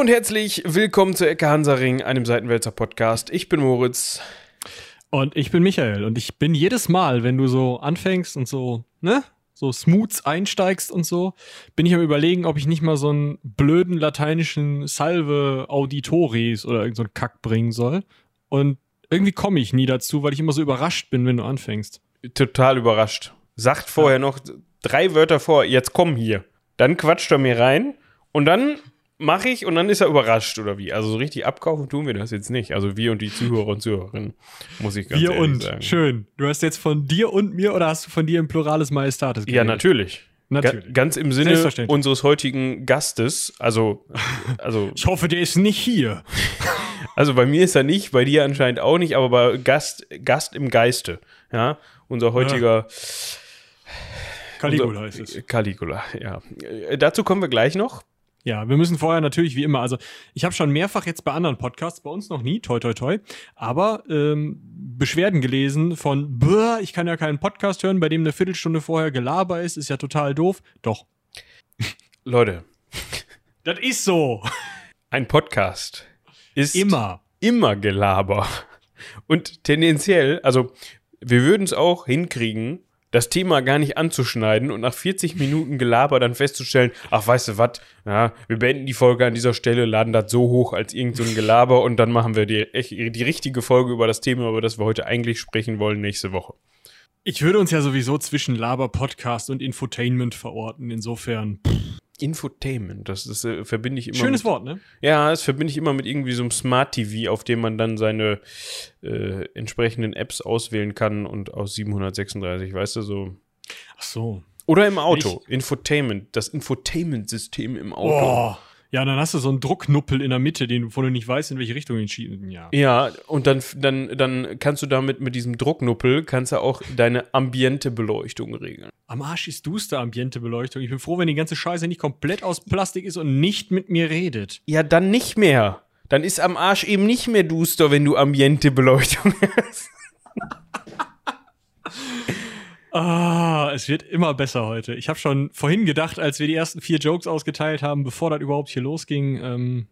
Hallo und herzlich willkommen zu Ecke Hansaring, einem Seitenwälzer Podcast. Ich bin Moritz. Und ich bin Michael. Und ich bin jedes Mal, wenn du so anfängst und so, ne? So smooth einsteigst und so, bin ich am überlegen, ob ich nicht mal so einen blöden lateinischen Salve Auditoris oder irgend so Kack bringen soll. Und irgendwie komme ich nie dazu, weil ich immer so überrascht bin, wenn du anfängst. Total überrascht. Sagt vorher noch drei Wörter vor, jetzt komm hier. Dann quatscht er mir rein und dann mache ich und dann ist er überrascht oder wie? Also so richtig abkaufen tun wir das jetzt nicht. Also wir und die Zuhörer und Zuhörerinnen, muss ich ganz wir ehrlich und, sagen. schön. Du hast jetzt von dir und mir oder hast du von dir im Plurales Majestatis Ja, natürlich. Natürlich. Ga ganz im Sinne unseres heutigen Gastes, also, also, Ich hoffe, der ist nicht hier. also bei mir ist er nicht, bei dir anscheinend auch nicht, aber bei Gast, Gast im Geiste, ja, unser heutiger Caligula unser, ist es. Caligula, ja. Äh, dazu kommen wir gleich noch. Ja, wir müssen vorher natürlich wie immer, also ich habe schon mehrfach jetzt bei anderen Podcasts, bei uns noch nie, toi toi toi, aber ähm, Beschwerden gelesen von, "Bäh, ich kann ja keinen Podcast hören, bei dem eine Viertelstunde vorher Gelaber ist, ist ja total doof. Doch. Leute, Das ist so. ein Podcast ist Immer. immer Gelaber. Und tendenziell, also wir würden es auch hinkriegen, das Thema gar nicht anzuschneiden und nach 40 Minuten Gelaber dann festzustellen, ach, weißt du was, ja, wir beenden die Folge an dieser Stelle, laden das so hoch als irgend so Gelaber und dann machen wir die, die richtige Folge über das Thema, über das wir heute eigentlich sprechen wollen, nächste Woche. Ich würde uns ja sowieso zwischen Laber-Podcast und Infotainment verorten, insofern. Pff, Infotainment, das ist, äh, verbinde ich immer schönes mit, Wort, ne? Ja, das verbinde ich immer mit irgendwie so einem Smart TV, auf dem man dann seine äh, entsprechenden Apps auswählen kann und aus 736, weißt du, so. Ach so. Oder im Auto. Infotainment, das Infotainment-System im Auto. Oh. Ja, dann hast du so einen Drucknuppel in der Mitte, den, wo du nicht weißt, in welche Richtung entschieden. Ja. Ja, und dann, dann, dann kannst du damit mit diesem Drucknuppel kannst du auch deine Ambiente-Beleuchtung regeln. Am Arsch ist duster Ambientebeleuchtung. Ich bin froh, wenn die ganze Scheiße nicht komplett aus Plastik ist und nicht mit mir redet. Ja, dann nicht mehr. Dann ist am Arsch eben nicht mehr duster, wenn du Ambiente-Beleuchtung hast. Ah, es wird immer besser heute. Ich habe schon vorhin gedacht, als wir die ersten vier Jokes ausgeteilt haben, bevor das überhaupt hier losging, ähm,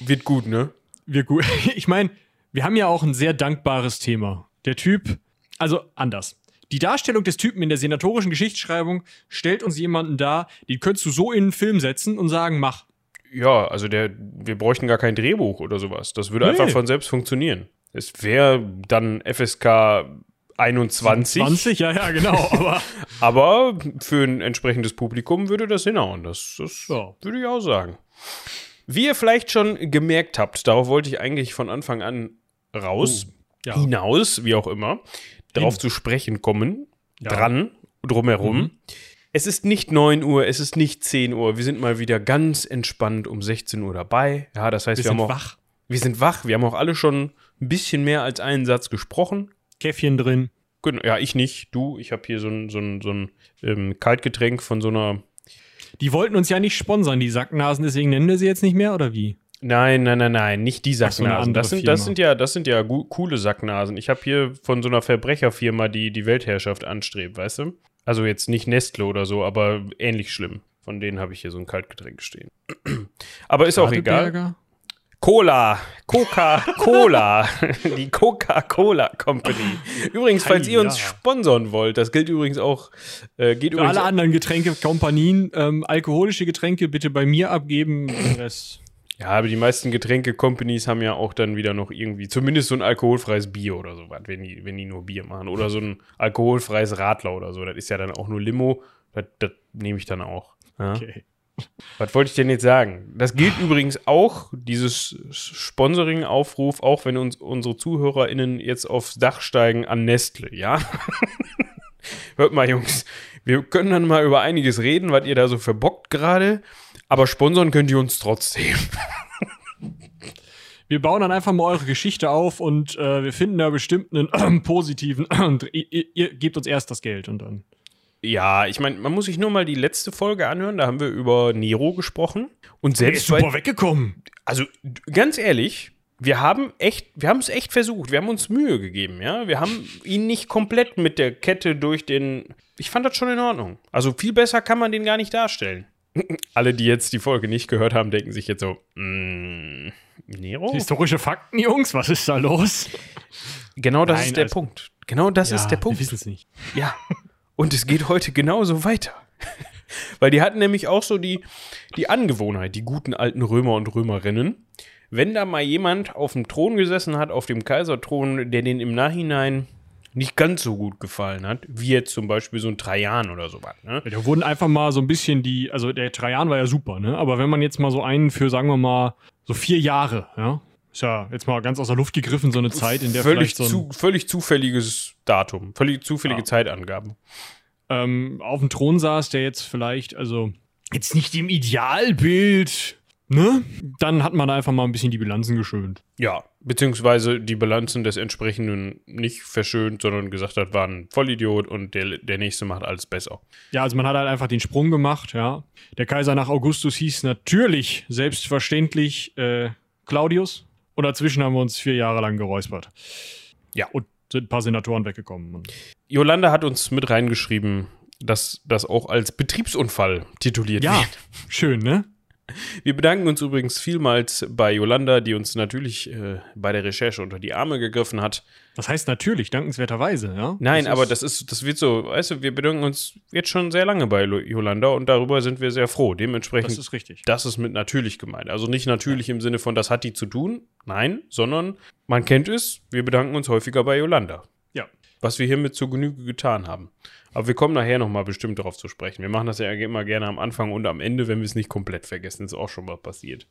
Wird gut, ne? wir gut. Ich meine, wir haben ja auch ein sehr dankbares Thema. Der Typ, also anders. Die Darstellung des Typen in der senatorischen Geschichtsschreibung stellt uns jemanden dar, den könntest du so in einen Film setzen und sagen, mach. Ja, also der, wir bräuchten gar kein Drehbuch oder sowas. Das würde Nee. einfach von selbst funktionieren. Es wäre dann FSK 21, 20, ja, ja, genau. Aber aber für ein entsprechendes Publikum würde das hinhauen. Das, das Ja. würde ich auch sagen. Wie ihr vielleicht schon gemerkt habt, darauf wollte ich eigentlich von Anfang an raus, ja. hinaus, wie auch immer, darauf Hin. zu sprechen kommen, Ja. dran, drumherum. Mhm. Es ist nicht 9 Uhr, es ist nicht 10 Uhr. Wir sind mal wieder ganz entspannt um 16 Uhr dabei. Ja, das heißt, wir wir, sind haben auch, wach. wir sind wach. Wir haben auch alle schon ein bisschen mehr als einen Satz gesprochen. Käffchen drin. Genau, Ja, ich nicht. Du, ich habe hier so ein, so ein, so ein ähm, Kaltgetränk von so einer. Die wollten uns ja nicht sponsern, die Sacknasen, deswegen nennen wir sie jetzt nicht mehr, oder wie? Nein, nein, nein, nein, nicht die so, Sacknasen. andere das, sind, das, sind ja, das sind ja coole Sacknasen. Ich habe hier von so einer Verbrecherfirma, die die Weltherrschaft anstrebt, weißt du? Also jetzt nicht Nestle oder so, aber ähnlich schlimm. Von denen habe ich hier so ein Kaltgetränk stehen. aber ist auch egal. Cola, Coca-Cola, die Coca-Cola Company. Übrigens, falls Ei, ihr uns ja. sponsern wollt, das gilt übrigens auch, äh, geht Für übrigens alle anderen Getränkekompanien, ähm, alkoholische Getränke bitte bei mir abgeben. Ja, aber die meisten Getränke-Companies haben ja auch dann wieder noch irgendwie, zumindest so ein alkoholfreies Bier oder sowas, wenn die, wenn die nur Bier machen. Oder so ein alkoholfreies Radler oder so. Das ist ja dann auch nur Limo. Das, das nehme ich dann auch. Ja. Okay. Was wollte ich denn jetzt sagen? Das gilt übrigens auch, dieses Sponsoring-Aufruf, auch wenn uns unsere ZuhörerInnen jetzt aufs Dach steigen an Nestle, ja? Hört mal, Jungs, wir können dann mal über einiges reden, was ihr da so verbockt gerade, aber sponsern könnt ihr uns trotzdem. Wir bauen dann einfach mal eure Geschichte auf und äh, wir finden da bestimmt einen positiven. und ihr, ihr gebt uns erst das Geld und dann. Ja, ich meine, man muss sich nur mal die letzte Folge anhören, da haben wir über Nero gesprochen. Und Der ist selbst super weggekommen. also ganz ehrlich, wir haben echt, wir haben es echt versucht, wir haben uns Mühe gegeben, ja. Wir haben ihn nicht komplett mit der Kette durch den. Ich fand das schon in Ordnung. Also viel besser kann man den gar nicht darstellen. Alle, die jetzt die Folge nicht gehört haben, denken sich jetzt so, mm, Nero? Historische Fakten, Jungs, was ist da los? Genau das Nein, ist der also- Punkt. Genau das ist der Punkt. Wir wissen es nicht. Ja. Und es geht heute genauso weiter. Weil die hatten nämlich auch so die, die Angewohnheit, die guten alten Römer und Römerinnen, wenn da mal jemand auf dem Thron gesessen hat, auf dem Kaiserthron, der den im Nachhinein nicht ganz so gut gefallen hat, wie jetzt zum Beispiel so ein Trajan oder sowas. Ne? Da wurden einfach mal so ein bisschen die, also der Trajan war ja super, ne? Aber wenn man jetzt mal so einen für, sagen wir mal, so vier Jahre, ja, ist ja jetzt mal ganz aus der Luft gegriffen, so eine Zeit, in der völlig, vielleicht so ein, zu, völlig zufälliges Datum, völlig zufällige Ja. Zeitangaben. ähm, auf dem Thron saß, der jetzt vielleicht, also jetzt nicht im Idealbild, ne? Dann hat man einfach mal ein bisschen die Bilanzen geschönt. Ja, beziehungsweise die Bilanzen des entsprechenden nicht verschönt, sondern gesagt hat, war ein Vollidiot und der, der nächste macht alles besser. Ja, also man hat halt einfach den Sprung gemacht, ja. Der Kaiser nach Augustus hieß natürlich, selbstverständlich, äh, Claudius. Und dazwischen haben wir uns vier Jahre lang geräuspert. Ja. Und sind ein paar Senatoren weggekommen. Jolanda hat uns mit reingeschrieben, dass das auch als Betriebsunfall tituliert ja, wird. schön, ne? Wir bedanken uns übrigens vielmals bei Jolanda, die uns natürlich äh, bei der Recherche unter die Arme gegriffen hat. Das heißt natürlich, dankenswerterweise, ja. Nein, Das aber das ist, das wird so, weißt du, wir bedanken uns jetzt schon sehr lange bei Jolanda und darüber sind wir sehr froh. Dementsprechend Das ist richtig. Das ist mit natürlich gemeint. Also nicht natürlich im Sinne von, das hat die zu tun, nein, sondern man kennt es, wir bedanken uns häufiger bei Yolanda. Ja. Was wir hiermit zur Genüge getan haben. Aber wir kommen nachher nochmal bestimmt darauf zu sprechen. Wir machen das ja immer gerne am Anfang und am Ende, wenn wir es nicht komplett vergessen. ist auch schon mal passiert.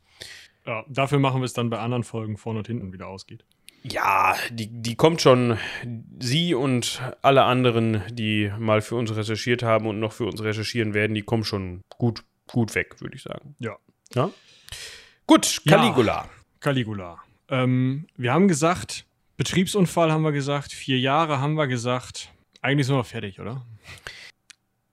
Ja, dafür machen wir es dann bei anderen Folgen vorne und hinten wieder ausgeht. Ja, die, die kommt schon. Sie und alle anderen, die mal für uns recherchiert haben und noch für uns recherchieren werden, die kommen schon gut, gut weg, würde ich sagen. Ja. Ja? Gut, Ja. Caligula. Caligula. Ähm, wir haben gesagt, Betriebsunfall haben wir gesagt, vier Jahre haben wir gesagt. Eigentlich sind wir fertig, oder?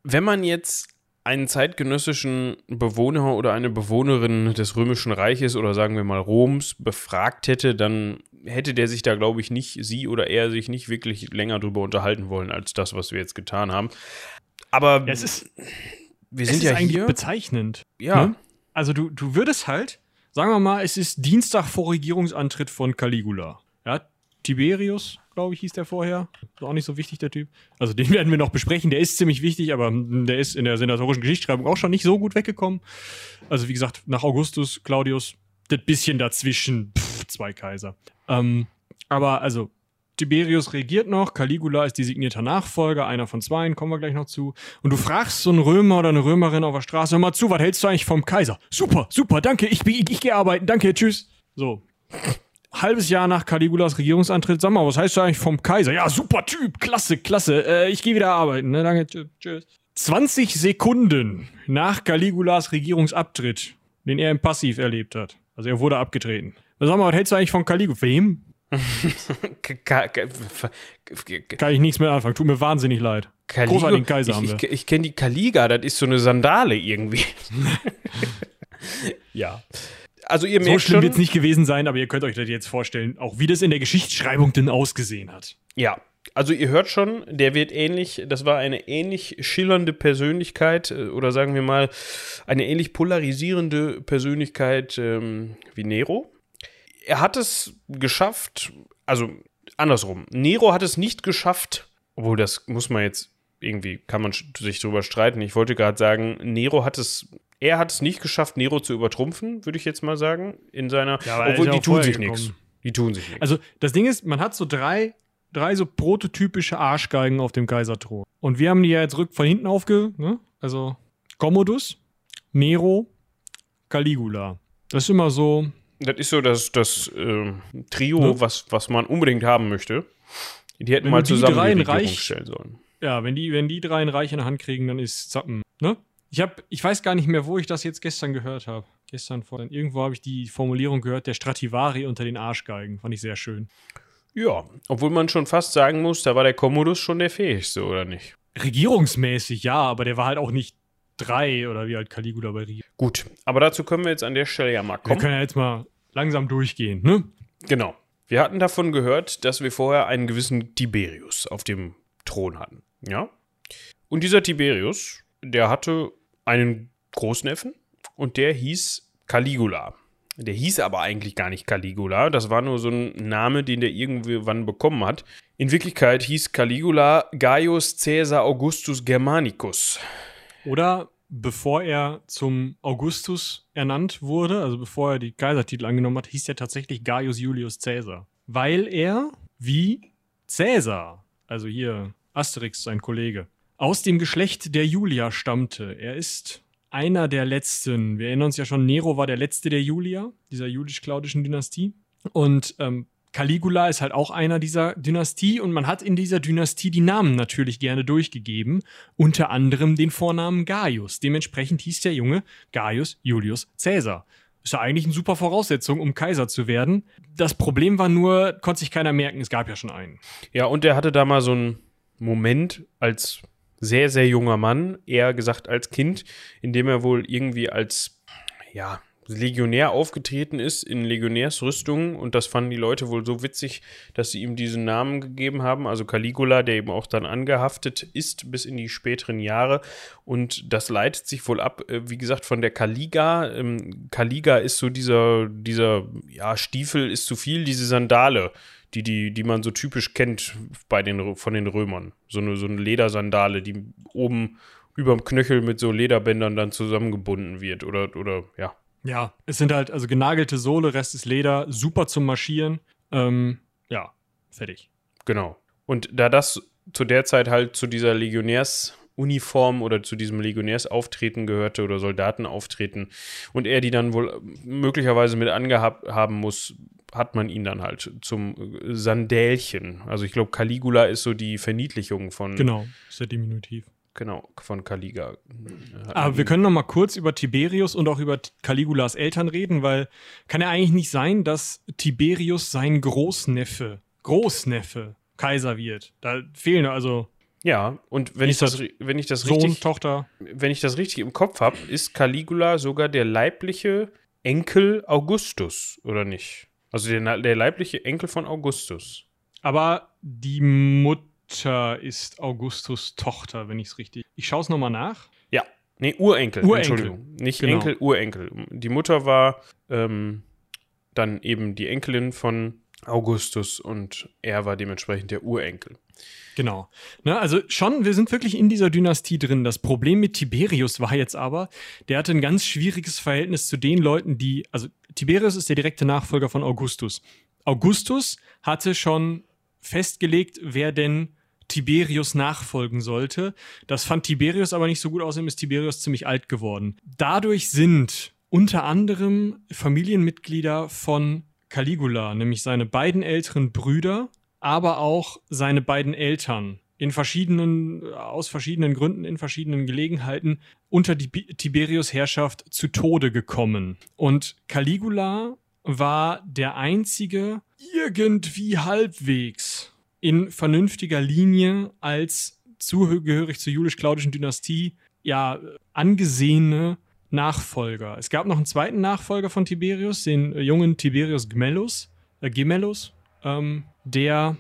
Wenn man jetzt einen zeitgenössischen Bewohner oder eine Bewohnerin des Römischen Reiches oder sagen wir mal Roms befragt hätte, dann hätte der sich da, glaube ich, nicht, sie oder er sich nicht wirklich länger drüber unterhalten wollen, als das, was wir jetzt getan haben. Aber Ja, es ist, wir es sind ist ja eigentlich hier. bezeichnend. Ja, Ne? Also du, du würdest halt, sagen wir mal, es ist Dienstag vor Regierungsantritt von Caligula. Ja, Tiberius, glaube ich, hieß der vorher. Ist auch nicht so wichtig, der Typ. Also den werden wir noch besprechen. Der ist ziemlich wichtig, aber der ist in der senatorischen Geschichtsschreibung auch schon nicht so gut weggekommen. Also wie gesagt, nach Augustus, Claudius, das bisschen dazwischen, pff, zwei Kaiser. Ähm, aber also Tiberius regiert noch, Caligula ist designierter Nachfolger, einer von zweien, kommen wir gleich noch zu. Und du fragst so einen Römer oder eine Römerin auf der Straße, hör mal zu, was hältst du eigentlich vom Kaiser? Super, super, danke, ich, ich, ich gehe arbeiten, danke, tschüss. So. Halbes Jahr nach Caligulas Regierungsantritt, sag mal, was heißt du eigentlich vom Kaiser? Ja, super Typ, klasse, klasse, äh, ich gehe wieder arbeiten, ne, danke, tschüss, tschüss. 20 Sekunden nach Caligulas Regierungsabtritt, den er im Passiv erlebt hat. Also er wurde abgetreten. Sag mal, was hältst du eigentlich von Caligula? Wem? Kann ich nichts mehr anfangen. Tut mir wahnsinnig leid. Kaligo- Großartigen Kaiser ich, haben ich, wir. ich kenne die Kaliga, das ist so eine Sandale irgendwie. ja. Also ihr So merkt schlimm wird es nicht gewesen sein, aber ihr könnt euch das jetzt vorstellen, auch wie das in der Geschichtsschreibung denn ausgesehen hat. Ja, also ihr hört schon, der wird ähnlich, das war eine ähnlich schillernde Persönlichkeit äh, oder sagen wir mal eine ähnlich polarisierende Persönlichkeit ähm, wie Nero. Er hat es geschafft, also andersrum, Nero hat es nicht geschafft, obwohl das muss man jetzt irgendwie, kann man sich drüber streiten. Ich wollte gerade sagen, Nero hat es, er hat es nicht geschafft, Nero zu übertrumpfen, würde ich jetzt mal sagen, in seiner, Ja, aber obwohl die tun sich nichts. Die tun sich nichts. Also das Ding ist, man hat so drei, drei so prototypische Arschgeigen auf dem Kaiserthron. Und wir haben die ja jetzt rück von hinten aufge... Ne? Also Commodus, Nero, Caligula. Das ist immer so... Das ist so das, das ähm, Trio, Ne? was, was man unbedingt haben möchte. Die hätten Wenn mal die zusammen in die Regierung Reich- stellen sollen. Ja, wenn die, wenn die drei ein Reich in der Hand kriegen, dann ist Zappen. Ne? Ich, hab, ich weiß gar nicht mehr, wo ich das jetzt gestern gehört habe. Gestern, vorhin. Irgendwo habe ich die Formulierung gehört, der Strativari unter den Arschgeigen. Fand ich sehr schön. Ja, obwohl man schon fast sagen muss, da war der Commodus schon der fähigste, oder nicht? Regierungsmäßig, ja, aber der war halt auch nicht drei oder wie halt Caligula bei Rio. Gut, aber dazu können wir jetzt an der Stelle ja mal Wir kommen. können ja jetzt mal langsam durchgehen, ne? Genau. Wir hatten davon gehört, dass wir vorher einen gewissen Tiberius auf dem Thron hatten. Ja? Und dieser Tiberius, der hatte einen Großneffen und der hieß Caligula. Der hieß aber eigentlich gar nicht Caligula. Das war nur so ein Name, den der irgendwann bekommen hat. In Wirklichkeit hieß Caligula Gaius Caesar Augustus Germanicus. Oder bevor er zum Augustus ernannt wurde, also bevor er die Kaisertitel angenommen hat, hieß er tatsächlich Gaius Julius Caesar. Weil er, wie Caesar, also hier Asterix, sein Kollege, aus dem Geschlecht der Julia stammte. Er ist einer der letzten. Wir erinnern uns ja schon, Nero war der letzte der Julia, dieser julisch-klaudischen Dynastie. Und ähm, Caligula ist halt auch einer dieser Dynastie und man hat in dieser Dynastie die Namen natürlich gerne durchgegeben, unter anderem den Vornamen Gaius. Dementsprechend hieß der Junge Gaius Julius Caesar. Ist ja eigentlich eine super Voraussetzung, um Kaiser zu werden. Das Problem war nur, konnte sich keiner merken, es gab ja schon einen. Ja, und er hatte da mal so einen Moment als sehr, sehr junger Mann, eher gesagt als Kind, in dem er wohl irgendwie als, ja, Legionär aufgetreten ist in Legionärsrüstungen und das fanden die Leute wohl so witzig, dass sie ihm diesen Namen gegeben haben, also Caligula, der eben auch dann angehaftet ist bis in die späteren Jahre. Und das leitet sich wohl ab, äh, wie gesagt, von der Caliga. Ähm, Caliga ist so dieser, dieser, ja, Stiefel ist zu viel, diese Sandale, die, die, die man so typisch kennt bei den, von den Römern. So eine, so eine Ledersandale, die oben überm Knöchel mit so Lederbändern dann zusammengebunden wird. Oder, oder ja. Ja, es sind halt also genagelte Sohle, Rest ist Leder, super zum Marschieren. Ähm, ja, fertig. Genau. Und da das zu der Zeit halt zu dieser Legionärsuniform oder zu diesem Legionärsauftreten gehörte oder Soldatenauftreten und er die dann wohl möglicherweise mit angehabt haben muss, hat man ihn dann halt zum äh, Sandälchen. Also ich glaube, Caligula ist so die Verniedlichung von. Genau, ist der Diminutiv. Genau, von Caliga. Aber wir können noch mal kurz über Tiberius und auch über Caligulas Eltern reden, weil kann ja eigentlich nicht sein, dass Tiberius sein Großneffe, Großneffe Kaiser wird. Da fehlen also ja, und wenn ich das, wenn ich das Sohn, richtig, Tochter. wenn ich das richtig im Kopf habe, ist Caligula sogar der leibliche Enkel Augustus, oder nicht? Also der, der leibliche Enkel von Augustus. Aber die Mutter ist Augustus Tochter, wenn ich es richtig. Ich schaue es nochmal nach. Ja. Nee, Urenkel, Urenkel. Entschuldigung. Nicht Genau. Enkel, Urenkel. Die Mutter war ähm, dann eben die Enkelin von Augustus und er war dementsprechend der Urenkel. Genau. Ne, also schon, wir sind wirklich in dieser Dynastie drin. Das Problem mit Tiberius war jetzt aber, der hatte ein ganz schwieriges Verhältnis zu den Leuten, die, also Tiberius ist der direkte Nachfolger von Augustus. Augustus hatte schon festgelegt, wer denn Tiberius nachfolgen sollte. Das fand Tiberius aber nicht so gut, außerdem ist Tiberius ziemlich alt geworden. Dadurch sind unter anderem Familienmitglieder von Caligula, nämlich seine beiden älteren Brüder, aber auch seine beiden Eltern in verschiedenen, aus verschiedenen Gründen, in verschiedenen Gelegenheiten unter die Tiberius Herrschaft zu Tode gekommen. Und Caligula war der einzige irgendwie halbwegs in vernünftiger Linie als zugehörig zur julisch-klaudischen Dynastie ja angesehene Nachfolger. Es gab noch einen zweiten Nachfolger von Tiberius, den jungen Tiberius Gemellus, äh, Gemellus ähm, der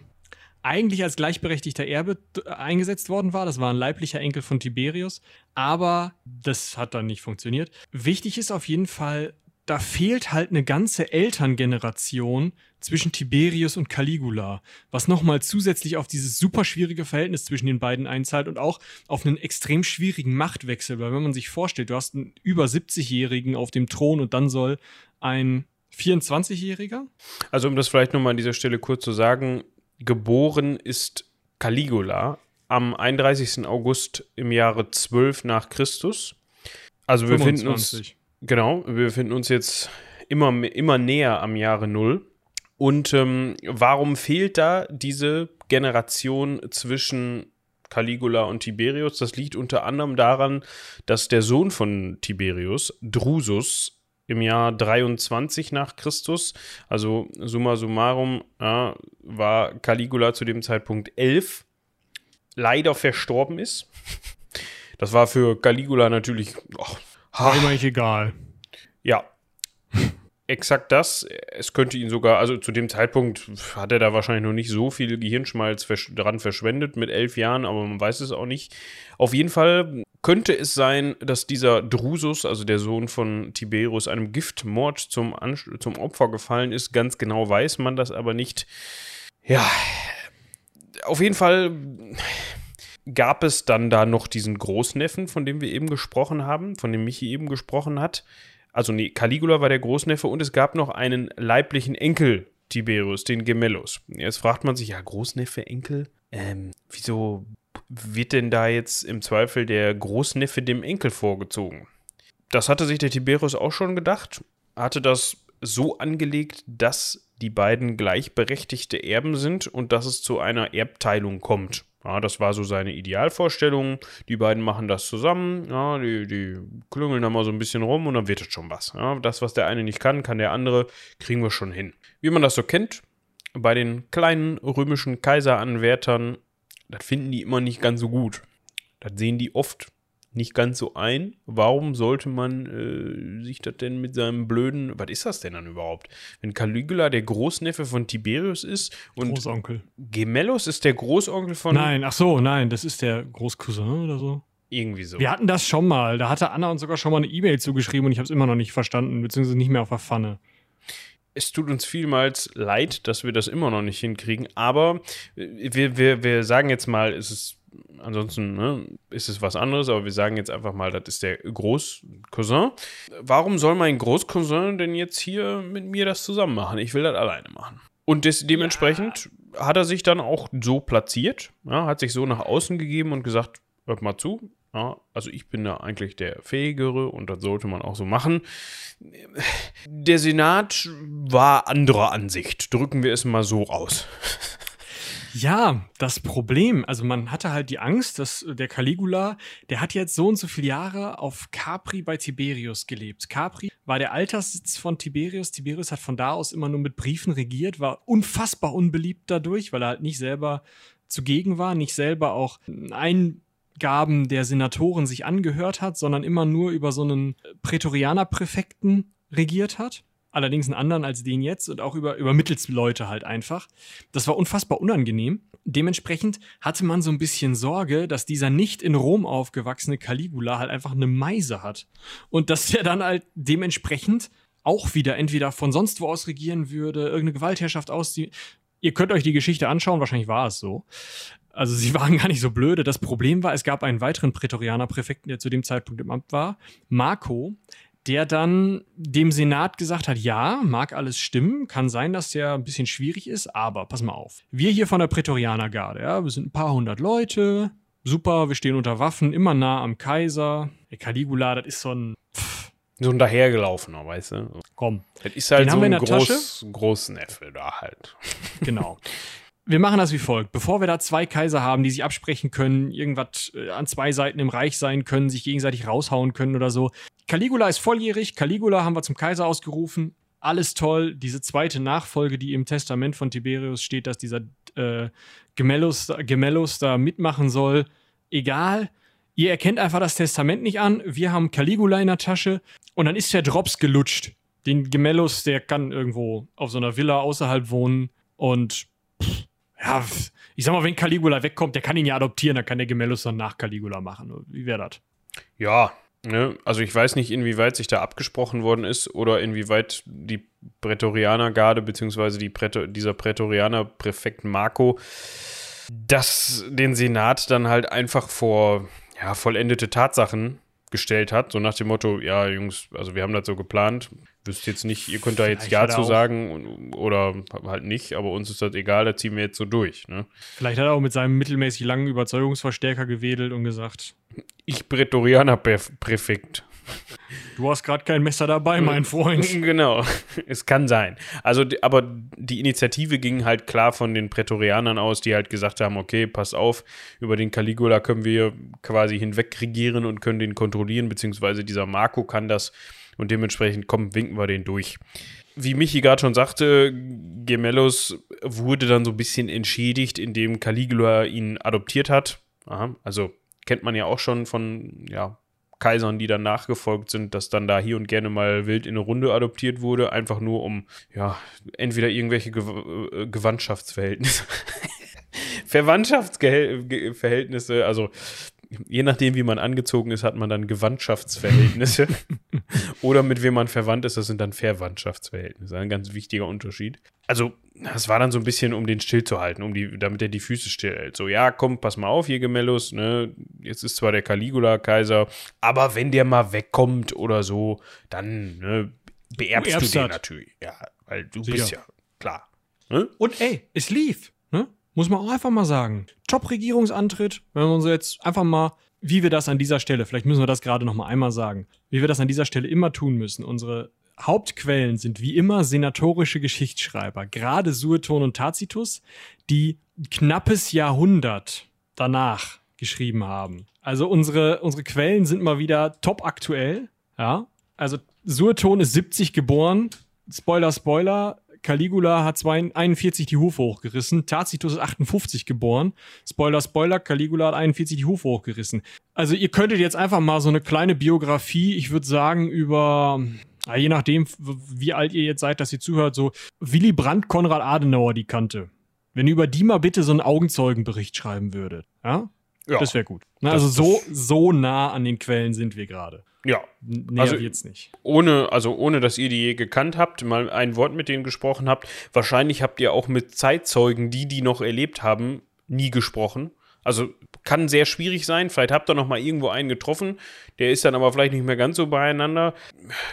eigentlich als gleichberechtigter Erbe äh, eingesetzt worden war. Das war ein leiblicher Enkel von Tiberius, aber das hat dann nicht funktioniert. Wichtig ist auf jeden Fall, da fehlt halt eine ganze Elterngeneration zwischen Tiberius und Caligula, was nochmal zusätzlich auf dieses super schwierige Verhältnis zwischen den beiden einzahlt und auch auf einen extrem schwierigen Machtwechsel, weil wenn man sich vorstellt, du hast einen über 70-Jährigen auf dem Thron und dann soll ein 24-Jähriger? Also um das vielleicht nochmal an dieser Stelle kurz zu sagen, geboren ist Caligula am 31. August im Jahre 12 nach Christus. Also wir befinden uns Genau, wir befinden uns jetzt immer, immer näher am Jahre Null. Und ähm, warum fehlt da diese Generation zwischen Caligula und Tiberius? Das liegt unter anderem daran, dass der Sohn von Tiberius, Drusus, im Jahr 23 nach Christus, also summa summarum, ja, war Caligula zu dem Zeitpunkt 11, leider verstorben ist. Das war für Caligula natürlich oh, eigentlich egal. ja. Exakt das. Es könnte ihn sogar, also zu dem Zeitpunkt hat er da wahrscheinlich noch nicht so viel Gehirnschmalz versch daran verschwendet mit elf Jahren, aber man weiß es auch nicht. Auf jeden Fall könnte es sein, dass dieser Drusus, also der Sohn von Tiberius, einem Giftmord zum, zum Opfer gefallen ist. Ganz genau weiß man das aber nicht. Ja, auf jeden Fall gab es dann da noch diesen Großneffen, von dem wir eben gesprochen haben, von dem Michi eben gesprochen hat. Also nee, Caligula war der Großneffe und es gab noch einen leiblichen Enkel Tiberius, den Gemellus. Jetzt fragt man sich, ja, Großneffe, Enkel? Ähm, wieso wird denn da jetzt im Zweifel der Großneffe dem Enkel vorgezogen? Das hatte sich der Tiberius auch schon gedacht, hatte das so angelegt, dass die beiden gleichberechtigte Erben sind und dass es zu einer Erbteilung kommt. Ja, das war so seine Idealvorstellung. Die beiden machen das zusammen. Ja, die, die klüngeln da mal so ein bisschen rum und dann wird es schon was. Ja, das, was der eine nicht kann, kann der andere, kriegen wir schon hin. Wie man das so kennt, bei den kleinen römischen Kaiseranwärtern das finden die immer nicht ganz so gut. Das sehen die oft nicht ganz so ein. Warum sollte man äh, sich das denn mit seinem blöden, was ist das denn dann überhaupt? Wenn Caligula der Großneffe von Tiberius ist und Großonkel. Gemellus ist der Großonkel von. Nein, ach so, nein, das ist der Großcousin oder so. Irgendwie so. Wir hatten das schon mal. Da hatte Anna uns sogar schon mal eine E-Mail zugeschrieben und ich habe es immer noch nicht verstanden, beziehungsweise nicht mehr auf der Pfanne es tut uns vielmals leid, dass wir das immer noch nicht hinkriegen, aber wir, wir, wir sagen jetzt mal, es ist ansonsten ne, ist es was anderes, aber wir sagen jetzt einfach mal, das ist der Großcousin. Warum soll mein Großcousin denn jetzt hier mit mir das zusammen machen? Ich will das alleine machen. Und des, dementsprechend ja. hat er sich dann auch so platziert, ja, hat sich so nach außen gegeben und gesagt, hört mal zu, ja, also ich bin da eigentlich der Fähigere und das sollte man auch so machen. Der Senat war anderer Ansicht. Drücken wir es mal so aus. Ja, das Problem, also man hatte halt die Angst, dass der Caligula, der hat jetzt so und so viele Jahre auf Capri bei Tiberius gelebt. Capri war der Alterssitz von Tiberius. Tiberius hat von da aus immer nur mit Briefen regiert, war unfassbar unbeliebt dadurch, weil er halt nicht selber zugegen war, nicht selber auch ein Gaben der Senatoren sich angehört hat, sondern immer nur über so einen Prätorianerpräfekten regiert hat. Allerdings einen anderen als den jetzt und auch über, über Mittelsleute halt einfach. Das war unfassbar unangenehm. Dementsprechend hatte man so ein bisschen Sorge, dass dieser nicht in Rom aufgewachsene Caligula halt einfach eine Meise hat. Und dass der dann halt dementsprechend auch wieder entweder von sonst wo aus regieren würde, irgendeine Gewaltherrschaft aus. Ihr könnt euch die Geschichte anschauen, wahrscheinlich war es so. Also sie waren gar nicht so blöde. Das Problem war, es gab einen weiteren Prätorianer-Präfekten, der zu dem Zeitpunkt im Amt war, Marco, der dann dem Senat gesagt hat, ja, mag alles stimmen, kann sein, dass der ein bisschen schwierig ist, aber pass mal auf. Wir hier von der Prätorianergarde, ja, wir sind ein paar hundert Leute, super, wir stehen unter Waffen, immer nah am Kaiser. Der Caligula, das ist so ein so ein dahergelaufener, weißt du? Komm. Das ist halt Den so ein groß, Großneffe da halt. Genau. Wir machen das wie folgt. Bevor wir da zwei Kaiser haben, die sich absprechen können, irgendwas äh, an zwei Seiten im Reich sein können, sich gegenseitig raushauen können oder so. Caligula ist volljährig. Caligula haben wir zum Kaiser ausgerufen. Alles toll. Diese zweite Nachfolge, die im Testament von Tiberius steht, dass dieser äh, Gemellus, Gemellus da mitmachen soll. Egal. Ihr erkennt einfach das Testament nicht an. Wir haben Caligula in der Tasche. Und dann ist der Drops gelutscht. Den Gemellus, der kann irgendwo auf so einer Villa außerhalb wohnen. Und pff, ja, ich sag mal, wenn Caligula wegkommt, der kann ihn ja adoptieren, dann kann der Gemellus dann nach Caligula machen. Wie wäre das? Ja, ne? also ich weiß nicht, inwieweit sich da abgesprochen worden ist oder inwieweit die Prätorianergarde beziehungsweise die Prätor dieser Prätorianer-Präfekt Marco das den Senat dann halt einfach vor ja, vollendete Tatsachen gestellt hat, so nach dem Motto, ja, Jungs, also wir haben das so geplant, wüsste jetzt nicht, ihr könnt da jetzt Ja zu sagen oder halt nicht, aber uns ist das egal, da ziehen wir jetzt so durch. Ne? Vielleicht hat er auch mit seinem mittelmäßig langen Überzeugungsverstärker gewedelt und gesagt: Ich Prätorianer-Präfekt. Du hast gerade kein Messer dabei, mein Freund. Genau, es kann sein. Also, aber die Initiative ging halt klar von den Prätorianern aus, die halt gesagt haben: Okay, pass auf, über den Caligula können wir quasi hinweg regieren und können den kontrollieren, beziehungsweise dieser Marco kann das und dementsprechend, komm, winken wir den durch. Wie Michi gerade schon sagte, Gemellos wurde dann so ein bisschen entschädigt, indem Caligula ihn adoptiert hat. Aha, also kennt man ja auch schon von ja, Kaisern, die dann nachgefolgt sind, dass dann da hier und gerne mal wild in eine Runde adoptiert wurde, einfach nur um, ja, entweder irgendwelche Gew äh, Gewandtschaftsverhältnisse, Verwandtschaftsverhältnisse, also je nachdem, wie man angezogen ist, hat man dann Gewandtschaftsverhältnisse. Oder mit wem man verwandt ist, das sind dann Verwandtschaftsverhältnisse. Ein ganz wichtiger Unterschied. Also, das war dann so ein bisschen, um den still zu halten, um die, damit er die Füße stillhält. So, ja, komm, pass mal auf, hier Gemellus, ne? Jetzt ist zwar der Caligula-Kaiser, aber wenn der mal wegkommt oder so, dann ne, beerbst du, erbst den das. natürlich. Ja, weil du Sicher. bist ja klar. Ne? Und ey, es lief. Muss man auch einfach mal sagen. Top-Regierungsantritt, wenn wir uns jetzt einfach mal, wie wir das an dieser Stelle, vielleicht müssen wir das gerade noch mal einmal sagen, wie wir das an dieser Stelle immer tun müssen. Unsere Hauptquellen sind wie immer senatorische Geschichtsschreiber, gerade Sueton und Tacitus, die knappes Jahrhundert danach geschrieben haben. Also unsere, unsere Quellen sind mal wieder top aktuell. Ja, also Sueton ist 70 geboren. Spoiler, Spoiler. Caligula hat 42 41 die Hufe hochgerissen. Tacitus ist 58 geboren. Spoiler, Spoiler. Caligula hat 41 die Hufe hochgerissen. Also ihr könntet jetzt einfach mal so eine kleine Biografie, ich würde sagen, über, je nachdem, wie alt ihr jetzt seid, dass ihr zuhört, so Willy Brandt, Konrad Adenauer die kannte. Wenn ihr über die mal bitte so einen Augenzeugenbericht schreiben würdet. Ja? Ja. Das wäre gut. Na, Das- also so, so nah an den Quellen sind wir gerade. Ja. Näher Also- wird's nicht. ohne, also ohne, dass ihr die je gekannt habt, mal ein Wort mit denen gesprochen habt. Wahrscheinlich habt ihr auch mit Zeitzeugen, die die noch erlebt haben, nie gesprochen. Also kann sehr schwierig sein. Vielleicht habt ihr noch mal irgendwo einen getroffen, der ist dann aber vielleicht nicht mehr ganz so beieinander.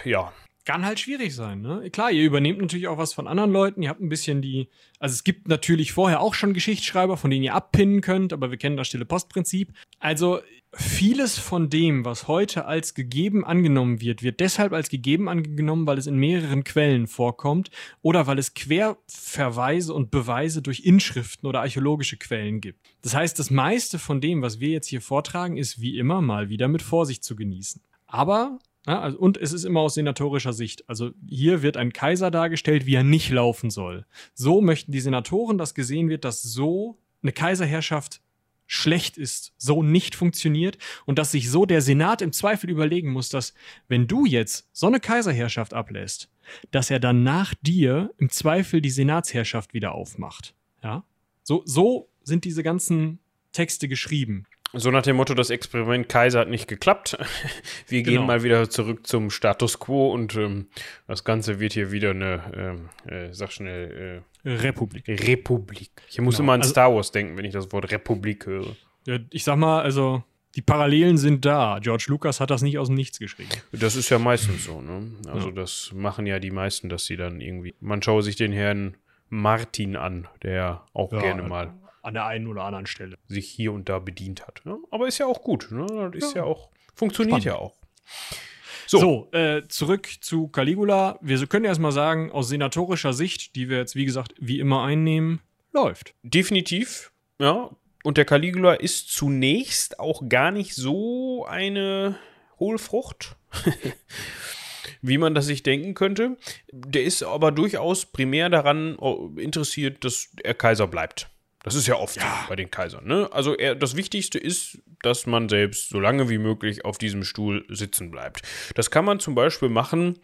Ja, Kann halt schwierig sein, ne? Klar, ihr übernehmt natürlich auch was von anderen Leuten. Ihr habt ein bisschen die. Also es gibt natürlich vorher auch schon Geschichtsschreiber, von denen ihr abpinnen könnt, aber wir kennen das stille Postprinzip. Also vieles von dem, was heute als gegeben angenommen wird, wird deshalb als gegeben angenommen, weil es in mehreren Quellen vorkommt oder weil es Querverweise und Beweise durch Inschriften oder archäologische Quellen gibt. Das heißt, das meiste von dem, was wir jetzt hier vortragen, ist wie immer mal wieder mit Vorsicht zu genießen. Aber also, und es ist immer aus senatorischer Sicht. Also hier wird ein Kaiser dargestellt, wie er nicht laufen soll. So möchten die Senatoren, dass gesehen wird, dass so eine Kaiserherrschaft schlecht ist, so nicht funktioniert und dass sich so der Senat im Zweifel überlegen muss, dass wenn du jetzt so eine Kaiserherrschaft ablässt, dass er dann nach dir im Zweifel die Senatsherrschaft wieder aufmacht. Ja? So, so sind diese ganzen Texte geschrieben. So nach dem Motto, das Experiment Kaiser hat nicht geklappt. Wir Genau. gehen mal wieder zurück zum Status quo und ähm, das Ganze wird hier wieder eine, ähm, äh, sag schnell, Republik. äh, Republik. Ich muss Genau. immer an Also- Star Wars denken, wenn ich das Wort Republik höre. Ja, ich sag mal, also die Parallelen sind da. George Lucas hat das nicht aus dem Nichts geschrieben. Das ist ja meistens so, ne? Also Ja. das machen ja die meisten, dass sie dann irgendwie. Man schaue sich den Herrn Martin an, der auch gerne mal An der einen oder anderen Stelle. sich hier und da bedient hat. Ja? Aber ist ja auch gut, ne? Das ist ja, Ja. auch, funktioniert Spannend. ja auch. So, äh, zurück zu Caligula. Wir können erstmal sagen, aus senatorischer Sicht, die wir jetzt, wie gesagt, wie immer einnehmen, läuft. Definitiv, ja. Und der Caligula ist zunächst auch gar nicht so eine Hohlfrucht, wie man das sich denken könnte. Der ist aber durchaus primär daran oh, interessiert, dass er Kaiser bleibt. Das ist ja oft so bei den Kaisern. Ne? Also er, das Wichtigste ist, dass man selbst so lange wie möglich auf diesem Stuhl sitzen bleibt. Das kann man zum Beispiel machen,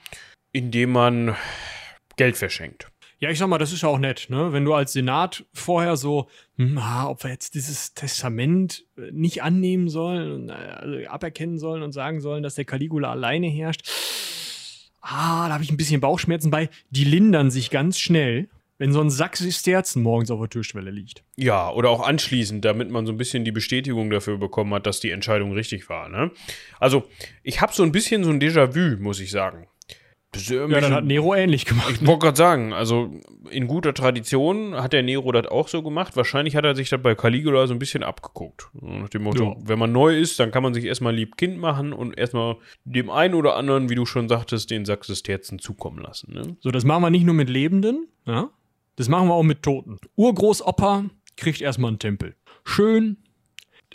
indem man Geld verschenkt. Ja, ich sag mal, das ist ja auch nett, ne? Wenn du als Senat vorher so, hm, ah, ob wir jetzt dieses Testament äh, nicht annehmen sollen, also aberkennen sollen und sagen sollen, dass der Caligula alleine herrscht. Ah, da habe ich ein bisschen Bauchschmerzen bei. Die lindern sich ganz schnell, wenn so ein Sack Sisterzen morgens auf der Türschwelle liegt. Ja, oder auch anschließend, damit man so ein bisschen die Bestätigung dafür bekommen hat, dass die Entscheidung richtig war. Ne? Also, ich habe so ein bisschen so ein Déjà-vu, muss ich sagen. Ja, dann hat Nero ähnlich gemacht. ich wollte gerade sagen, also in guter Tradition hat der Nero das auch so gemacht. Wahrscheinlich hat er sich das bei Caligula so ein bisschen abgeguckt. Nach dem Motto, Ja. wenn man neu ist, dann kann man sich erstmal lieb Kind machen und erstmal dem einen oder anderen, wie du schon sagtest, den Sack des Terzen zukommen lassen. Ne? So, das machen wir nicht nur mit Lebenden, ja? Das machen wir auch mit Toten. Urgroßopa kriegt erstmal einen Tempel. Schön,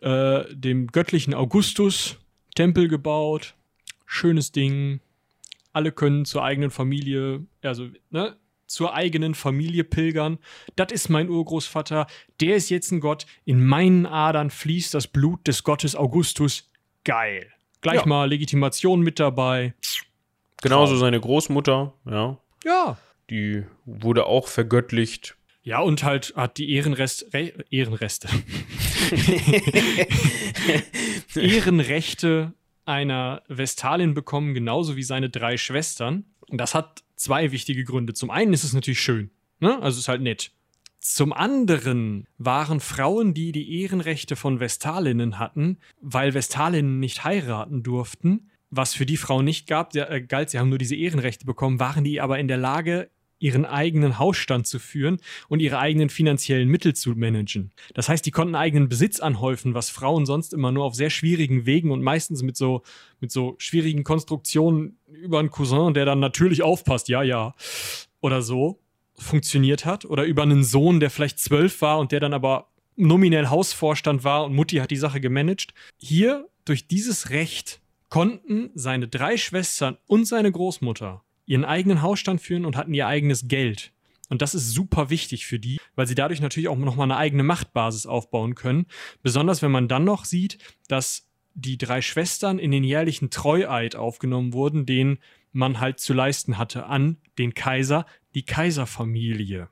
äh, dem göttlichen Augustus Tempel gebaut. Schönes Ding. Alle können zur eigenen Familie, also, ne, zur eigenen Familie pilgern. Das ist mein Urgroßvater. Der ist jetzt ein Gott. In meinen Adern fließt das Blut des Gottes Augustus. Geil. Gleich Ja. mal Legitimation mit dabei. Genauso seine Großmutter, ja. Ja. Die wurde auch vergöttlicht. Ja, und halt hat die Ehrenrest, Re, Ehrenreste. Ehrenrechte einer Vestalin bekommen, genauso wie seine drei Schwestern. Und das hat zwei wichtige Gründe. Zum einen ist es natürlich schön, ne? Also ist halt nett. Zum anderen waren Frauen, die die Ehrenrechte von Vestalinnen hatten, weil Vestalinnen nicht heiraten durften, was für die Frauen nicht gab, der, äh, galt, sie haben nur diese Ehrenrechte bekommen, waren die aber in der Lage, ihren eigenen Hausstand zu führen und ihre eigenen finanziellen Mittel zu managen. Das heißt, die konnten eigenen Besitz anhäufen, was Frauen sonst immer nur auf sehr schwierigen Wegen und meistens mit so, mit so schwierigen Konstruktionen über einen Cousin, der dann natürlich aufpasst, ja, ja, oder so, funktioniert hat. Oder über einen Sohn, der vielleicht zwölf war und der dann aber nominell Hausvorstand war und Mutti hat die Sache gemanagt. Hier, durch dieses Recht, konnten seine drei Schwestern und seine Großmutter ihren eigenen Hausstand führen und hatten ihr eigenes Geld. Und das ist super wichtig für die, weil sie dadurch natürlich auch nochmal eine eigene Machtbasis aufbauen können. Besonders wenn man dann noch sieht, dass die drei Schwestern in den jährlichen Treueid aufgenommen wurden, den man halt zu leisten hatte an den Kaiser, die Kaiserfamilie.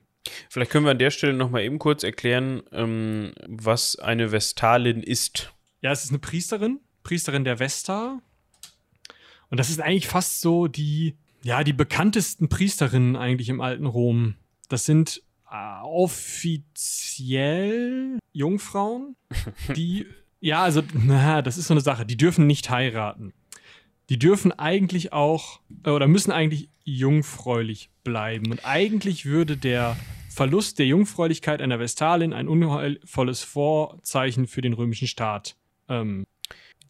Vielleicht können wir an der Stelle noch mal eben kurz erklären, ähm, was eine Vestalin ist. Ja, es ist eine Priesterin, Priesterin der Vesta. Und das ist eigentlich fast so die, ja, die bekanntesten Priesterinnen eigentlich im alten Rom. Das sind äh, offiziell Jungfrauen, die, ja, also, na, das ist so eine Sache, die dürfen nicht heiraten. Die dürfen eigentlich auch, äh, oder müssen eigentlich jungfräulich bleiben. Und eigentlich würde der Verlust der Jungfräulichkeit einer Vestalin ein unheilvolles Vorzeichen für den römischen Staat ähm,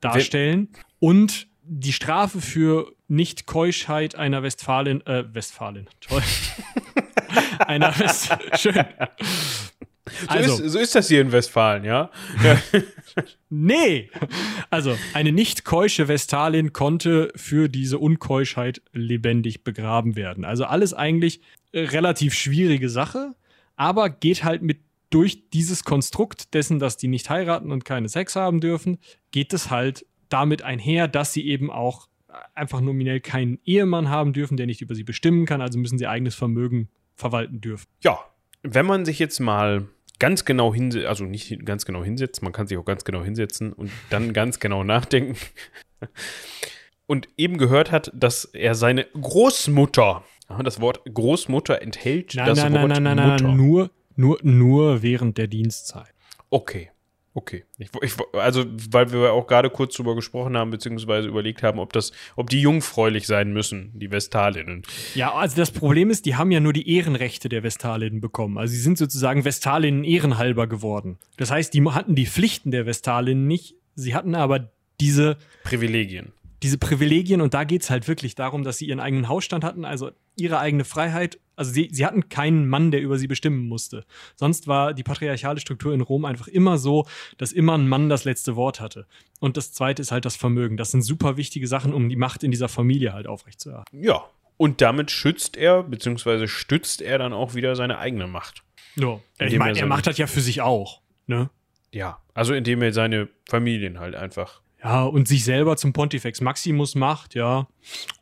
darstellen. Und die Strafe für Nicht-Keuschheit einer Westfalin, äh, Westfalin, toll. einer West, schön. So, Also, ist, so ist das hier in Westfalen, ja? ja. nee! Also, eine nicht keusche Vestalin konnte für diese Unkeuschheit lebendig begraben werden. Also alles eigentlich äh, relativ schwierige Sache, aber geht halt mit durch dieses Konstrukt dessen, dass die nicht heiraten und keine Sex haben dürfen, geht es halt damit einher, dass sie eben auch einfach nominell keinen Ehemann haben dürfen, der nicht über sie bestimmen kann, also müssen sie eigenes Vermögen verwalten dürfen. ja, wenn man sich jetzt mal ganz genau hinsetzt, also nicht ganz genau hinsetzt, man kann sich auch ganz genau hinsetzen und dann ganz genau nachdenken und eben gehört hat, dass er seine Großmutter, das Wort Großmutter enthält Nein, das nein, Wort nein, nein, nein, Mutter. nein, nur, nur, nur während der Dienstzeit. Okay. Okay. Ich, ich, also, weil wir auch gerade kurz drüber gesprochen haben, beziehungsweise überlegt haben, ob das, ob die jungfräulich sein müssen, die Vestalinnen. Ja, also das Problem ist, die haben ja nur die Ehrenrechte der Vestalinnen bekommen. Also sie sind sozusagen Vestalinnen ehrenhalber geworden. Das heißt, die hatten die Pflichten der Vestalinnen nicht, sie hatten aber diese, Privilegien. diese Privilegien und da geht es halt wirklich darum, dass sie ihren eigenen Hausstand hatten, also ihre eigene Freiheit. Also sie, sie hatten keinen Mann, der über sie bestimmen musste. Sonst war die patriarchale Struktur in Rom einfach immer so, dass immer ein Mann das letzte Wort hatte. Und das zweite ist halt das Vermögen. Das sind super wichtige Sachen, um die Macht in dieser Familie halt aufrechtzuerhalten. Ja. Und damit schützt er, beziehungsweise stützt er dann auch wieder seine eigene Macht. Ja. Ich meine, er er macht das ja für sich auch. Ne? Ja. Also indem er seine Familien halt einfach. Ja, und sich selber zum Pontifex Maximus macht, ja.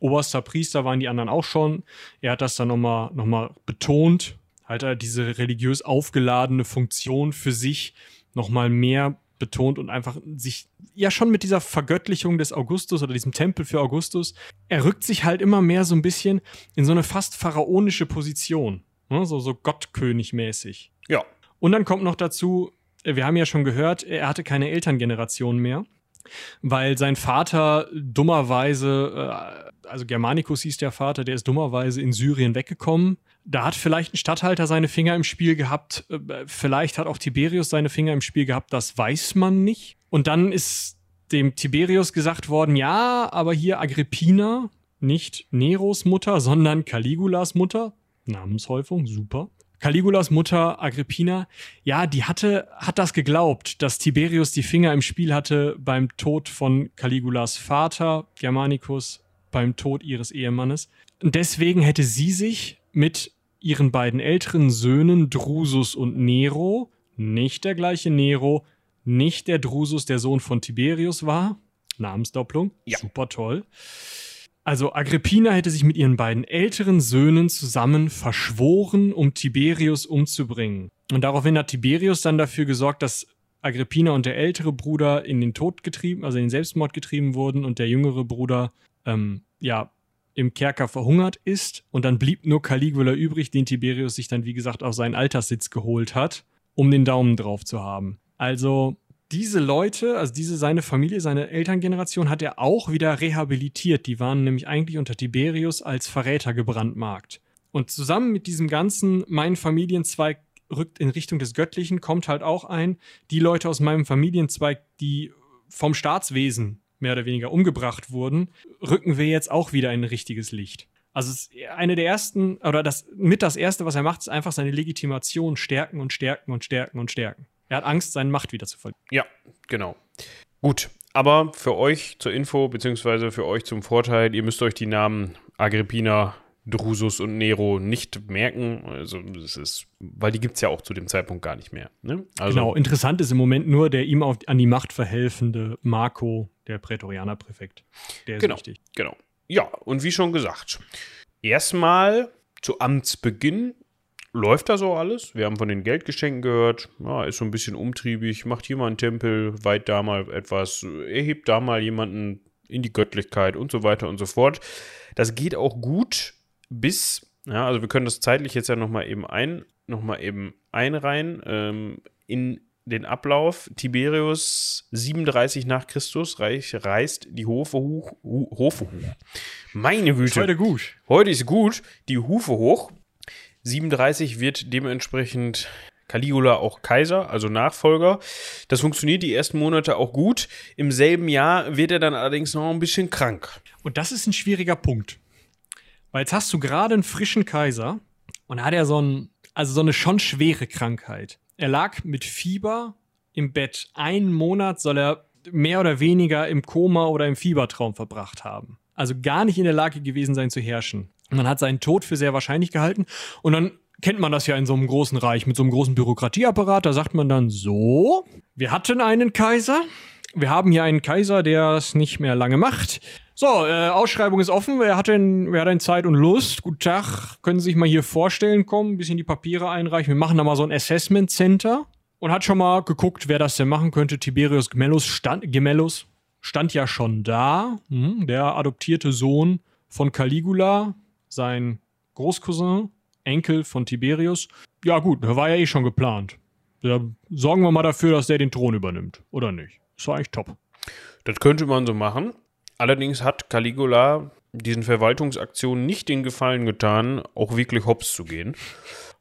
Oberster Priester waren die anderen auch schon. Er hat das dann nochmal noch mal betont. Halt er diese religiös aufgeladene Funktion für sich nochmal mehr betont und einfach sich, ja schon mit dieser Vergöttlichung des Augustus oder diesem Tempel für Augustus, er rückt sich halt immer mehr so ein bisschen in so eine fast pharaonische Position. Ne? So, so Gottkönig-mäßig. Ja. Und dann kommt noch dazu, äh, wir haben ja schon gehört, er hatte keine Elterngeneration mehr, weil sein Vater dummerweise, äh, also Germanicus hieß der Vater, der ist dummerweise in Syrien weggekommen. Da hat vielleicht ein Statthalter seine Finger im Spiel gehabt, äh, vielleicht hat auch Tiberius seine Finger im Spiel gehabt, das weiß man nicht. Und dann ist dem Tiberius gesagt worden, ja, aber hier Agrippina, nicht Neros Mutter, sondern Caligulas Mutter, Namenshäufung, super. Caligulas Mutter Agrippina, ja, die hatte, hat das geglaubt, dass Tiberius die Finger im Spiel hatte beim Tod von Caligulas Vater, Germanicus, beim Tod ihres Ehemannes. Und deswegen hätte sie sich mit ihren beiden älteren Söhnen Drusus und Nero, nicht der gleiche Nero, nicht der Drusus, der Sohn von Tiberius war, Namensdopplung. Ja. Super toll. Also Agrippina hätte sich mit ihren beiden älteren Söhnen zusammen verschworen, um Tiberius umzubringen. Und daraufhin hat Tiberius dann dafür gesorgt, dass Agrippina und der ältere Bruder in den Tod getrieben, also in den Selbstmord getrieben wurden und der jüngere Bruder ähm, ja im Kerker verhungert ist. Und dann blieb nur Caligula übrig, den Tiberius sich dann, wie gesagt, auf seinen Alterssitz geholt hat, um den Daumen drauf zu haben. Also diese Leute, also diese seine Familie, seine Elterngeneration hat er auch wieder rehabilitiert. Die waren nämlich eigentlich unter Tiberius als Verräter gebrandmarkt. Und zusammen mit diesem ganzen mein Familienzweig rückt in Richtung des Göttlichen, kommt halt auch ein, die Leute aus meinem Familienzweig, die vom Staatswesen mehr oder weniger umgebracht wurden, rücken wir jetzt auch wieder in ein richtiges Licht. Also eine der ersten, oder das mit das erste, was er macht, ist einfach seine Legitimation stärken und stärken und stärken und stärken. Er hat Angst, seine Macht wieder zu verlieren. Ja, genau. Gut, aber für euch zur Info, beziehungsweise für euch zum Vorteil, ihr müsst euch die Namen Agrippina, Drusus und Nero nicht merken. Also, das ist, weil die gibt es ja auch zu dem Zeitpunkt gar nicht mehr. Ne? Also, genau, interessant ist im Moment nur der ihm auf, an die Macht verhelfende Marco, der Prätorianerpräfekt. Der ist Genau. wichtig. Genau. Ja, und wie schon gesagt, erstmal zu Amtsbeginn läuft da so alles. Wir haben von den Geldgeschenken gehört. Ja, ist so ein bisschen umtriebig, macht hier mal einen Tempel, weiht da mal etwas, erhebt da mal jemanden in die Göttlichkeit und so weiter und so fort. Das geht auch gut bis, ja, also wir können das zeitlich jetzt ja nochmal eben ein, noch mal eben einreihen ähm, in den Ablauf. Tiberius 37 nach Christus reich, reißt die Hofe hoch, Hu- Hofe hoch. Meine Güte. heute gut. Heute ist gut, die Hufe hoch. 37 wird dementsprechend Caligula auch Kaiser, also Nachfolger. Das funktioniert die ersten Monate auch gut. Im selben Jahr wird er dann allerdings noch ein bisschen krank. Und das ist ein schwieriger Punkt. Weil jetzt hast du gerade einen frischen Kaiser und hat er so, ein, also so eine schon schwere Krankheit. Er lag mit Fieber im Bett. Einen Monat soll er mehr oder weniger im Koma oder im Fiebertraum verbracht haben. Also gar nicht in der Lage gewesen sein zu herrschen. Man hat seinen Tod für sehr wahrscheinlich gehalten. Und dann kennt man das ja in so einem großen Reich mit so einem großen Bürokratieapparat. Da sagt man dann so, wir hatten einen Kaiser. Wir haben hier einen Kaiser, der es nicht mehr lange macht. So, äh, Ausschreibung ist offen. Wer hat denn, wer hat denn Zeit und Lust? Guten Tag. Können Sie sich mal hier vorstellen, kommen, ein bisschen die Papiere einreichen. Wir machen da mal so ein Assessment Center. Und hat schon mal geguckt, wer das denn machen könnte. Tiberius Gemellus stand, Gemellus stand ja schon da. Hm, der adoptierte Sohn von Caligula, sein Großcousin, Enkel von Tiberius. Ja, gut, der war ja eh schon geplant. Ja, sorgen wir mal dafür, dass der den Thron übernimmt. Oder nicht? Ist eigentlich top. Das könnte man so machen. Allerdings hat Caligula diesen Verwaltungsaktionen nicht den Gefallen getan, auch wirklich hops zu gehen.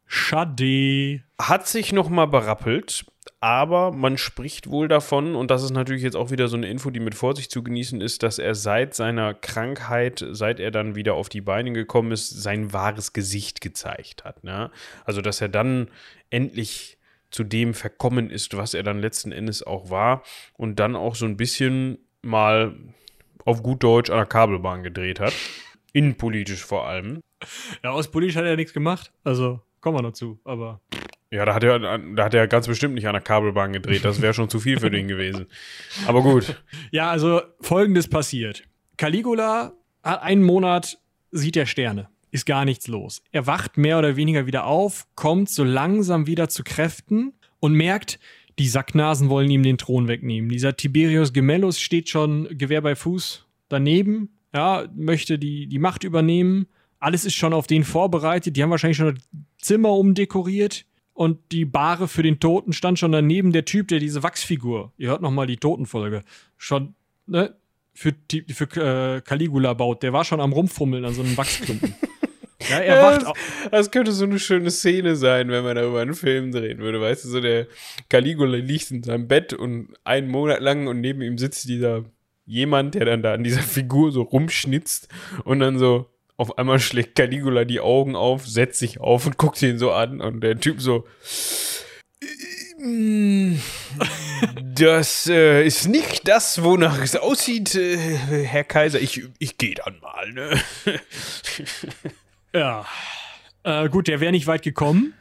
Schade. Hat sich nochmal berappelt, aber man spricht wohl davon, und das ist natürlich jetzt auch wieder so eine Info, die mit Vorsicht zu genießen ist, dass er seit seiner Krankheit, seit er dann wieder auf die Beine gekommen ist, sein wahres Gesicht gezeigt hat. Ne? Also, dass er dann endlich zu dem verkommen ist, was er dann letzten Endes auch war und dann auch so ein bisschen mal auf gut Deutsch an der Kabelbahn gedreht hat. Innenpolitisch vor allem. Ja, aus politisch hat er nichts gemacht. Also, kommen wir noch zu. Aber Ja, da hat er, da hat er ganz bestimmt nicht an der Kabelbahn gedreht. Das wäre schon zu viel für den gewesen. Aber gut. Ja, also folgendes passiert. Caligula hat einen Monat, sieht er Sterne. Ist gar nichts los. Er wacht mehr oder weniger wieder auf, kommt so langsam wieder zu Kräften und merkt, die Sacknasen wollen ihm den Thron wegnehmen. Dieser Tiberius Gemellus steht schon Gewehr bei Fuß daneben, ja, möchte die, die Macht übernehmen. Alles ist schon auf den vorbereitet. Die haben wahrscheinlich schon das Zimmer umdekoriert. Und die Bahre für den Toten stand schon daneben. Der Typ, der diese Wachsfigur, ihr hört noch mal die Totenfolge, schon ne, für, die- für äh, Caligula baut. Der war schon am Rumfummeln an so einem Wachsklumpen. ja, er wacht das, das könnte so eine schöne Szene sein, wenn man darüber einen Film drehen würde. Weißt du, so der Caligula liegt in seinem Bett und einen Monat lang und neben ihm sitzt dieser jemand, der dann da an dieser Figur so rumschnitzt und dann so auf einmal schlägt Caligula die Augen auf, setzt sich auf und guckt ihn so an und der Typ so Das äh, ist nicht das, wonach es aussieht, äh, Herr Kaiser. Ich, ich gehe dann mal, ne? Ja. Äh, gut, der wäre nicht weit gekommen.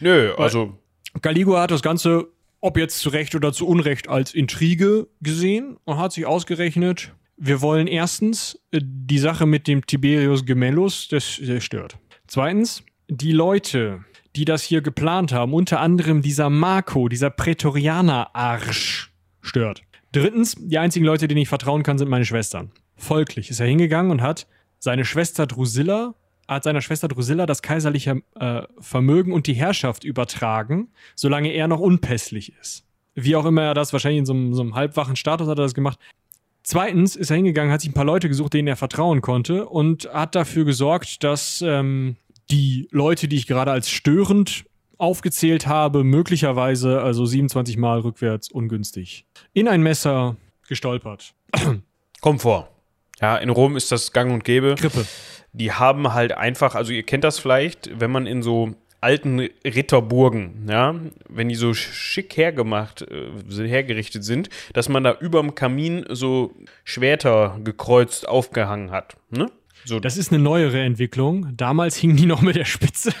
Nö, also Caligula hat das Ganze ob jetzt zu Recht oder zu Unrecht, als Intrige gesehen und hat sich ausgerechnet, wir wollen erstens äh, die Sache mit dem Tiberius Gemellus, das, das stört. Zweitens, die Leute, die das hier geplant haben, unter anderem dieser Marco, dieser Prätorianer-Arsch, stört. Drittens, die einzigen Leute, denen ich vertrauen kann, sind meine Schwestern. Folglich ist er hingegangen und hat seine Schwester Drusilla, hat seiner Schwester Drusilla das kaiserliche äh, Vermögen und die Herrschaft übertragen, solange er noch unpässlich ist. Wie auch immer er das, wahrscheinlich in so einem, so einem halbwachen Status hat er das gemacht. Zweitens ist er hingegangen, hat sich ein paar Leute gesucht, denen er vertrauen konnte und hat dafür gesorgt, dass ähm, die Leute, die ich gerade als störend aufgezählt habe, möglicherweise also 27 Mal rückwärts ungünstig, in ein Messer gestolpert. Komfort. Ja, in Rom ist das gang und gäbe. Grippe. Die haben halt einfach, also ihr kennt das vielleicht, wenn man in so alten Ritterburgen, ja, wenn die so schick hergemacht, äh, hergerichtet sind, dass man da überm Kamin so Schwerter gekreuzt aufgehangen hat. Ne? So. Das ist eine neuere Entwicklung. Damals hingen die noch mit der Spitze.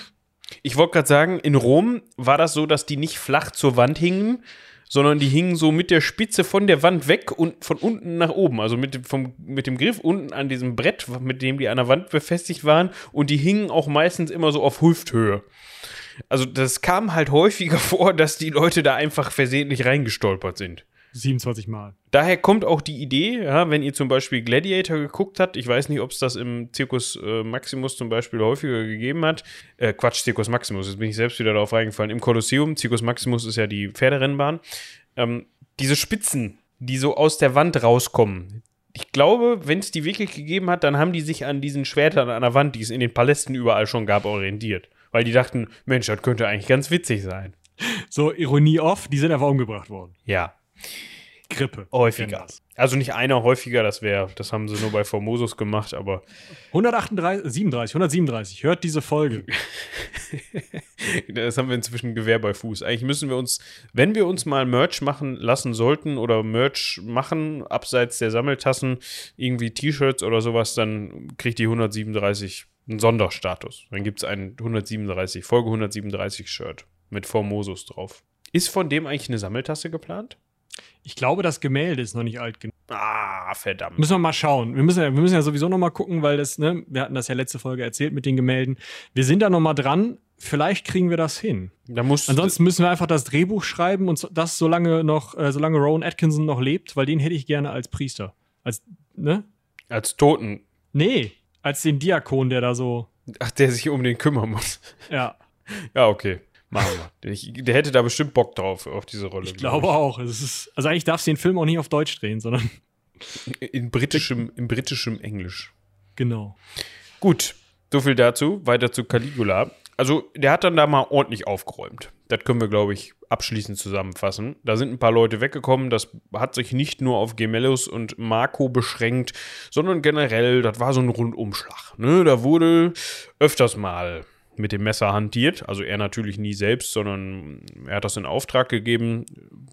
Ich wollte gerade sagen, in Rom war das so, dass die nicht flach zur Wand hingen, sondern die hingen so mit der Spitze von der Wand weg und von unten nach oben. Also mit dem, vom, mit dem Griff unten an diesem Brett, mit dem die an der Wand befestigt waren. Und die hingen auch meistens immer so auf Hüfthöhe. Also das kam halt häufiger vor, dass die Leute da einfach versehentlich reingestolpert sind. 27 Mal. Daher kommt auch die Idee, ja, wenn ihr zum Beispiel Gladiator geguckt habt, ich weiß nicht, ob es das im Zirkus äh, Maximus zum Beispiel häufiger gegeben hat. Äh, Quatsch, Zirkus Maximus, jetzt bin ich selbst wieder darauf reingefallen. Im Kolosseum, Zirkus Maximus ist ja die Pferderennbahn. Ähm, diese Spitzen, die so aus der Wand rauskommen, ich glaube, wenn es die wirklich gegeben hat, dann haben die sich an diesen Schwertern an der Wand, die es in den Palästen überall schon gab, orientiert. Weil die dachten, Mensch, das könnte eigentlich ganz witzig sein. So, Ironie off, die sind einfach umgebracht worden. Ja. Grippe. Häufiger. Also nicht einer häufiger, das wäre, das haben sie nur bei Formosus gemacht, aber 138, 37, 137. Hört diese Folge. das haben wir inzwischen Gewehr bei Fuß. Eigentlich müssen wir uns, wenn wir uns mal Merch machen lassen sollten oder Merch machen, abseits der Sammeltassen, irgendwie T-Shirts oder sowas, dann kriegt die 137 einen Sonderstatus. Dann gibt es ein 137, Folge 137 Shirt mit Formosus drauf. Ist von dem eigentlich eine Sammeltasse geplant? Ich glaube, das Gemälde ist noch nicht alt genug. Ah, verdammt. Müssen wir mal schauen. Wir müssen ja, wir müssen ja sowieso noch mal gucken, weil das, ne, wir hatten das ja letzte Folge erzählt mit den Gemälden. Wir sind da noch mal dran. Vielleicht kriegen wir das hin. Da Ansonsten müssen wir einfach das Drehbuch schreiben und so- das solange noch, äh, solange Rowan Atkinson noch lebt, weil den hätte ich gerne als Priester. Als, ne? als Toten, Nee, als den Diakon, der da so, ach, der sich um den kümmern muss. ja. Ja, okay. Machen wir. Ich, der hätte da bestimmt Bock drauf, auf diese Rolle. Ich glaube auch. Es ist, also eigentlich darfst du den Film auch nicht auf Deutsch drehen, sondern. In britischem, in britischem Englisch. genau. Gut, so viel dazu. Weiter zu Caligula. Also, der hat dann da mal ordentlich aufgeräumt. Das können wir, glaube ich, abschließend zusammenfassen. Da sind ein paar Leute weggekommen. Das hat sich nicht nur auf Gemellus und Marco beschränkt, sondern generell, das war so ein Rundumschlag. Ne? Da wurde öfters mal mit dem Messer hantiert. Also er natürlich nie selbst, sondern er hat das in Auftrag gegeben,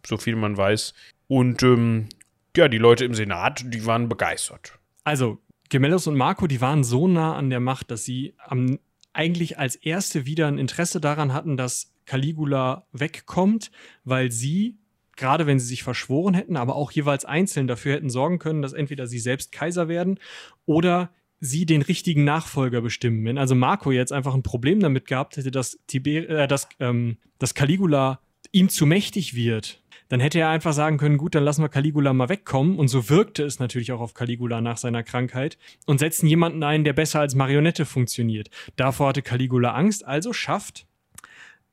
so viel man weiß. Und ähm, ja, die Leute im Senat, die waren begeistert. Also, Gemellus und Marco, die waren so nah an der Macht, dass sie am, eigentlich als erste wieder ein Interesse daran hatten, dass Caligula wegkommt, weil sie, gerade wenn sie sich verschworen hätten, aber auch jeweils einzeln dafür hätten sorgen können, dass entweder sie selbst Kaiser werden oder sie den richtigen Nachfolger bestimmen. Wenn also Marco jetzt einfach ein Problem damit gehabt hätte, dass, Tiber äh, dass, ähm, dass Caligula ihm zu mächtig wird, dann hätte er einfach sagen können, gut, dann lassen wir Caligula mal wegkommen. Und so wirkte es natürlich auch auf Caligula nach seiner Krankheit und setzen jemanden ein, der besser als Marionette funktioniert. Davor hatte Caligula Angst, also schafft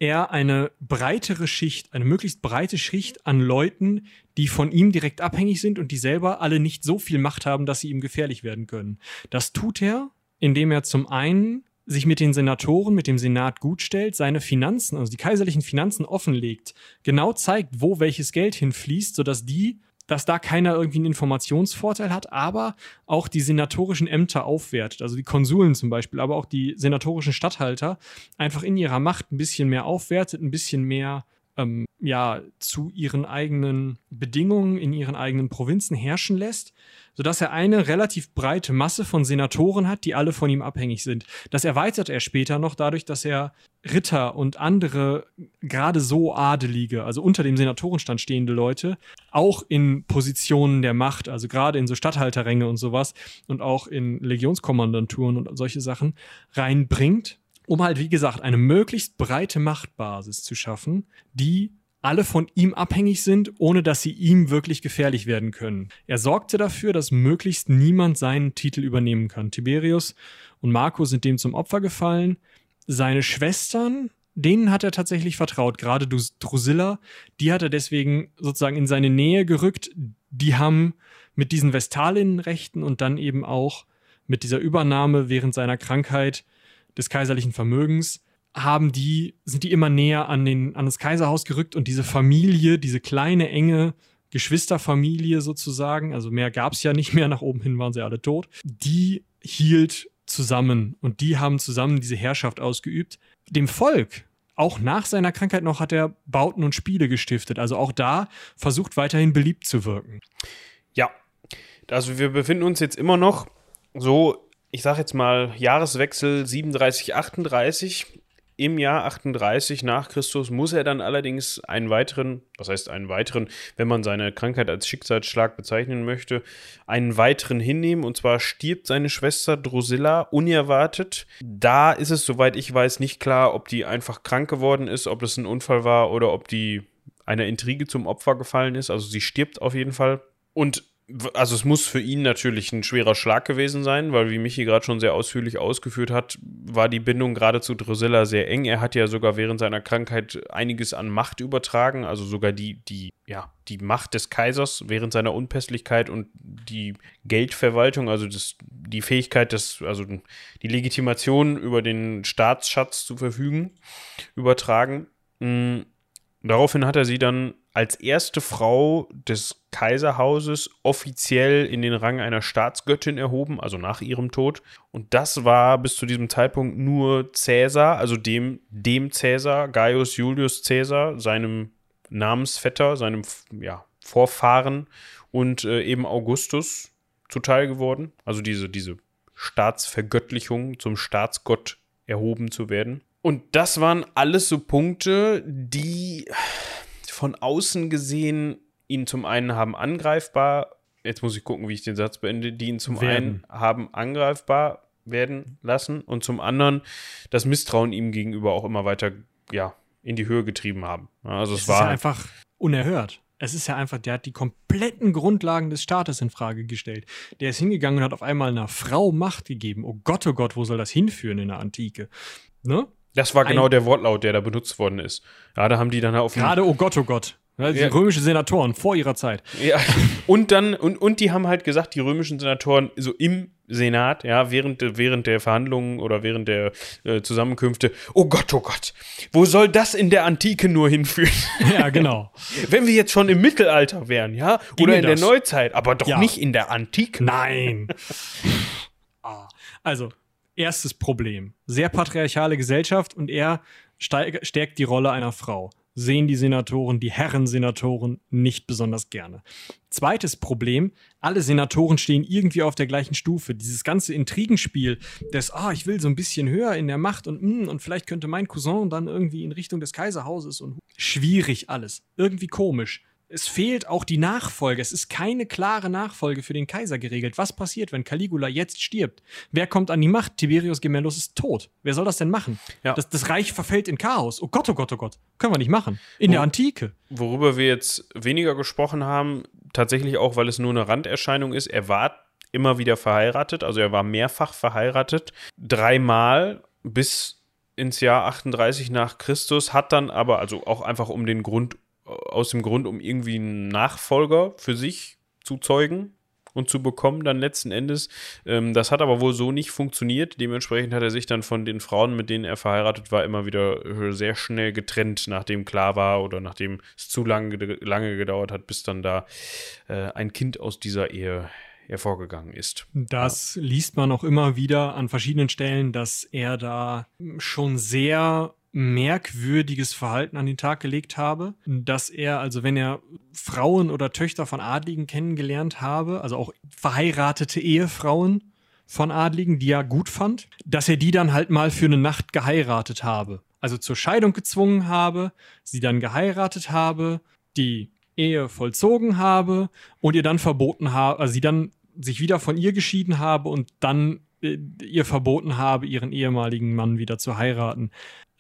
er eine breitere Schicht, eine möglichst breite Schicht an Leuten, die von ihm direkt abhängig sind und die selber alle nicht so viel Macht haben, dass sie ihm gefährlich werden können. Das tut er, indem er zum einen sich mit den Senatoren, mit dem Senat gutstellt, seine Finanzen, also die kaiserlichen Finanzen offenlegt, genau zeigt, wo welches Geld hinfließt, sodass die, dass da keiner irgendwie einen Informationsvorteil hat, aber auch die senatorischen Ämter aufwertet, also die Konsuln zum Beispiel, aber auch die senatorischen Statthalter einfach in ihrer Macht ein bisschen mehr aufwertet, ein bisschen mehr ähm, ja, zu ihren eigenen Bedingungen in ihren eigenen Provinzen herrschen lässt, sodass er eine relativ breite Masse von Senatoren hat, die alle von ihm abhängig sind. Das erweitert er später noch dadurch, dass er Ritter und andere gerade so Adelige, also unter dem Senatorenstand stehende Leute, auch in Positionen der Macht, also gerade in so Statthalterränge und sowas und auch in Legionskommandanturen und solche Sachen reinbringt, um halt, wie gesagt, eine möglichst breite Machtbasis zu schaffen, die alle von ihm abhängig sind, ohne dass sie ihm wirklich gefährlich werden können. Er sorgte dafür, dass möglichst niemand seinen Titel übernehmen kann. Tiberius und Marco sind dem zum Opfer gefallen. Seine Schwestern, denen hat er tatsächlich vertraut. Gerade Drusilla, die hat er deswegen sozusagen in seine Nähe gerückt. Die haben mit diesen Vestalinnenrechten und dann eben auch mit dieser Übernahme während seiner Krankheit des kaiserlichen Vermögens haben die, sind die immer näher an, den, an das Kaiserhaus gerückt und diese Familie, diese kleine, enge Geschwisterfamilie sozusagen, also mehr gab es ja nicht mehr, nach oben hin waren sie alle tot, die hielt zusammen und die haben zusammen diese Herrschaft ausgeübt. Dem Volk, auch nach seiner Krankheit noch, hat er Bauten und Spiele gestiftet, also auch da versucht weiterhin beliebt zu wirken. Ja, also wir befinden uns jetzt immer noch so, ich sag jetzt mal, Jahreswechsel 37, 38 im Jahr 38 nach Christus muss er dann allerdings einen weiteren, was heißt einen weiteren, wenn man seine Krankheit als Schicksalsschlag bezeichnen möchte, einen weiteren hinnehmen. Und zwar stirbt seine Schwester Drusilla unerwartet. Da ist es, soweit ich weiß, nicht klar, ob die einfach krank geworden ist, ob das ein Unfall war oder ob die einer Intrige zum Opfer gefallen ist. Also sie stirbt auf jeden Fall. Und also es muss für ihn natürlich ein schwerer Schlag gewesen sein, weil wie Michi gerade schon sehr ausführlich ausgeführt hat, war die Bindung gerade zu Drusilla sehr eng. Er hat ja sogar während seiner Krankheit einiges an Macht übertragen, also sogar die, die, ja, die Macht des Kaisers während seiner Unpässlichkeit und die Geldverwaltung, also das, die Fähigkeit, des, also die Legitimation über den Staatsschatz zu verfügen, übertragen. Mhm. Daraufhin hat er sie dann als erste Frau des Kaiserhauses offiziell in den Rang einer Staatsgöttin erhoben, also nach ihrem Tod. Und das war bis zu diesem Zeitpunkt nur Cäsar, also dem, dem Cäsar, Gaius Julius Cäsar, seinem Namensvetter, seinem ja, Vorfahren und äh, eben Augustus zuteil geworden. Also diese, diese Staatsvergöttlichung zum Staatsgott erhoben zu werden. Und das waren alles so Punkte, die von außen gesehen ihn zum einen haben angreifbar, jetzt muss ich gucken, wie ich den Satz beende, die ihn zum werden. einen haben angreifbar werden lassen und zum anderen das Misstrauen ihm gegenüber auch immer weiter ja, in die Höhe getrieben haben. Also es, es war ist ja einfach unerhört. Es ist ja einfach, der hat die kompletten Grundlagen des Staates in Frage gestellt. Der ist hingegangen und hat auf einmal einer Frau Macht gegeben. Oh Gott, oh Gott, wo soll das hinführen in der Antike? Ne? Das war genau der Wortlaut, der da benutzt worden ist. Ja, da haben die dann auf Gerade, oh Gott, oh Gott. Die ja. römischen Senatoren vor ihrer Zeit. Ja, und dann, und, und die haben halt gesagt, die römischen Senatoren so im Senat, ja, während, während der Verhandlungen oder während der äh, Zusammenkünfte, oh Gott, oh Gott, wo soll das in der Antike nur hinführen? Ja, genau. Wenn wir jetzt schon im Mittelalter wären, ja, oder in das? der Neuzeit, aber doch ja. nicht in der Antike. Nein. Ah. also, erstes Problem. Sehr patriarchale Gesellschaft und er stärkt die Rolle einer Frau. Sehen die Senatoren, die Herren-Senatoren nicht besonders gerne. Zweites Problem, alle Senatoren stehen irgendwie auf der gleichen Stufe. Dieses ganze Intrigenspiel, das, ah, ich will so ein bisschen höher in der Macht und, mm, und vielleicht könnte mein Cousin dann irgendwie in Richtung des Kaiserhauses und schwierig alles. Irgendwie komisch es fehlt auch die Nachfolge. Es ist keine klare Nachfolge für den Kaiser geregelt. Was passiert, wenn Caligula jetzt stirbt? Wer kommt an die Macht? Tiberius Gemellus ist tot. Wer soll das denn machen? Ja. Das, das Reich verfällt in Chaos. Oh Gott, oh Gott, oh Gott. Können wir nicht machen. In Wo, der Antike. Worüber wir jetzt weniger gesprochen haben, tatsächlich auch, weil es nur eine Randerscheinung ist, er war immer wieder verheiratet. Also er war mehrfach verheiratet. Dreimal bis ins Jahr 38 nach Christus, hat dann aber, also auch einfach um den Grund aus dem Grund, um irgendwie einen Nachfolger für sich zu zeugen und zu bekommen, dann letzten Endes. Ähm, das hat aber wohl so nicht funktioniert. Dementsprechend hat er sich dann von den Frauen, mit denen er verheiratet war, immer wieder äh, sehr schnell getrennt, nachdem klar war oder nachdem es zu lange, lange gedauert hat, bis dann da äh, ein Kind aus dieser Ehe hervorgegangen ist. Das ja. liest man auch immer wieder an verschiedenen Stellen, dass er da schon sehr merkwürdiges Verhalten an den Tag gelegt habe, dass er, also wenn er Frauen oder Töchter von Adligen kennengelernt habe, also auch verheiratete Ehefrauen von Adligen, die er gut fand, dass er die dann halt mal für eine Nacht geheiratet habe. Also zur Scheidung gezwungen habe, sie dann geheiratet habe, die Ehe vollzogen habe und ihr dann verboten habe, also sie dann sich wieder von ihr geschieden habe und dann äh, ihr verboten habe, ihren ehemaligen Mann wieder zu heiraten.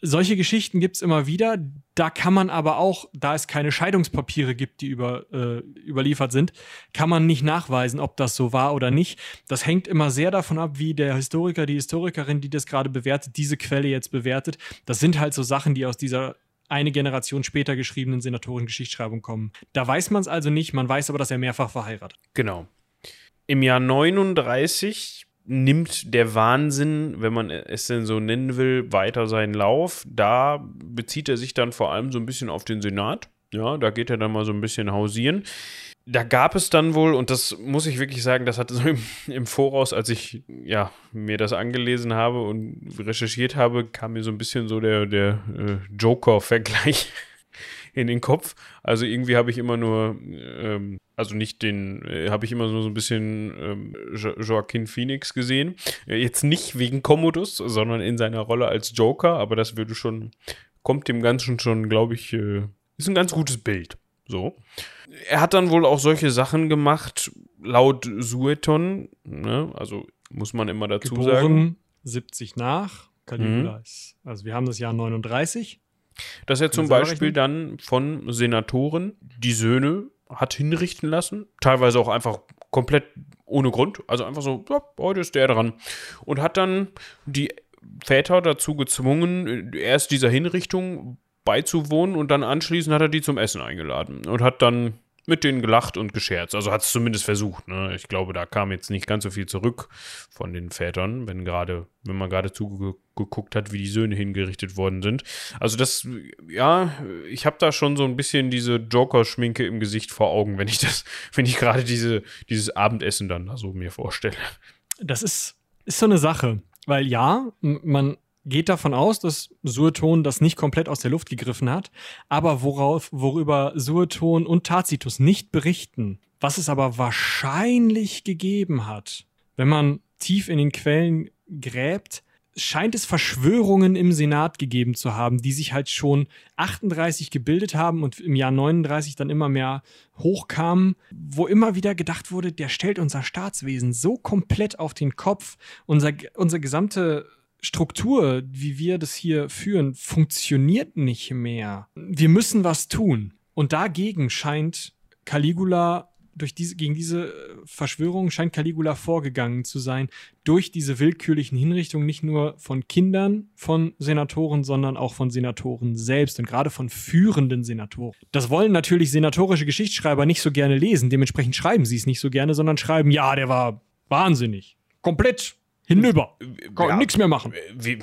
Solche Geschichten gibt es immer wieder. Da kann man aber auch, da es keine Scheidungspapiere gibt, die über, äh, überliefert sind, kann man nicht nachweisen, ob das so war oder nicht. Das hängt immer sehr davon ab, wie der Historiker, die Historikerin, die das gerade bewertet, diese Quelle jetzt bewertet. Das sind halt so Sachen, die aus dieser eine Generation später geschriebenen Senatoren-Geschichtsschreibung kommen. Da weiß man es also nicht, man weiß aber, dass er mehrfach verheiratet. Genau. Im Jahr 39 nimmt der Wahnsinn, wenn man es denn so nennen will, weiter seinen Lauf. Da bezieht er sich dann vor allem so ein bisschen auf den Senat. Ja, da geht er dann mal so ein bisschen hausieren. Da gab es dann wohl, und das muss ich wirklich sagen, das hatte so im, im Voraus, als ich ja, mir das angelesen habe und recherchiert habe, kam mir so ein bisschen so der, der äh, Joker-Vergleich in den Kopf. Also irgendwie habe ich immer nur, ähm, also nicht den, äh, habe ich immer nur so ein bisschen ähm, jo Joaquin Phoenix gesehen. Äh, jetzt nicht wegen Commodus, sondern in seiner Rolle als Joker, aber das würde schon, kommt dem Ganzen schon, glaube ich, äh, ist ein ganz gutes Bild. So. Er hat dann wohl auch solche Sachen gemacht, laut Sueton, ne? also muss man immer dazu Geboren sagen. 70 nach, Caligula mhm. also wir haben das Jahr 39. Dass er zum Beispiel dann von Senatoren die Söhne hat hinrichten lassen, teilweise auch einfach komplett ohne Grund, also einfach so, ja, heute ist der dran. Und hat dann die Väter dazu gezwungen, erst dieser Hinrichtung beizuwohnen und dann anschließend hat er die zum Essen eingeladen und hat dann mit denen gelacht und gescherzt. Also hat es zumindest versucht. Ne? Ich glaube, da kam jetzt nicht ganz so viel zurück von den Vätern, wenn gerade, wenn man gerade zugeguckt hat, wie die Söhne hingerichtet worden sind. Also das, ja, ich habe da schon so ein bisschen diese Joker-Schminke im Gesicht vor Augen, wenn ich das, wenn ich gerade diese, dieses Abendessen dann da so mir vorstelle. Das ist, ist so eine Sache, weil ja, man geht davon aus, dass Sueton das nicht komplett aus der Luft gegriffen hat, aber worauf, worüber Sueton und Tacitus nicht berichten, was es aber wahrscheinlich gegeben hat, wenn man tief in den Quellen gräbt, scheint es Verschwörungen im Senat gegeben zu haben, die sich halt schon 38 gebildet haben und im Jahr 39 dann immer mehr hochkamen, wo immer wieder gedacht wurde, der stellt unser Staatswesen so komplett auf den Kopf, unser, unser gesamte Struktur, wie wir das hier führen, funktioniert nicht mehr. Wir müssen was tun. Und dagegen scheint Caligula durch diese, gegen diese Verschwörung scheint Caligula vorgegangen zu sein, durch diese willkürlichen Hinrichtungen nicht nur von Kindern von Senatoren, sondern auch von Senatoren selbst und gerade von führenden Senatoren. Das wollen natürlich senatorische Geschichtsschreiber nicht so gerne lesen, dementsprechend schreiben sie es nicht so gerne, sondern schreiben, ja, der war wahnsinnig. Komplett Hinüber. Kann ja, nichts mehr machen. Wie,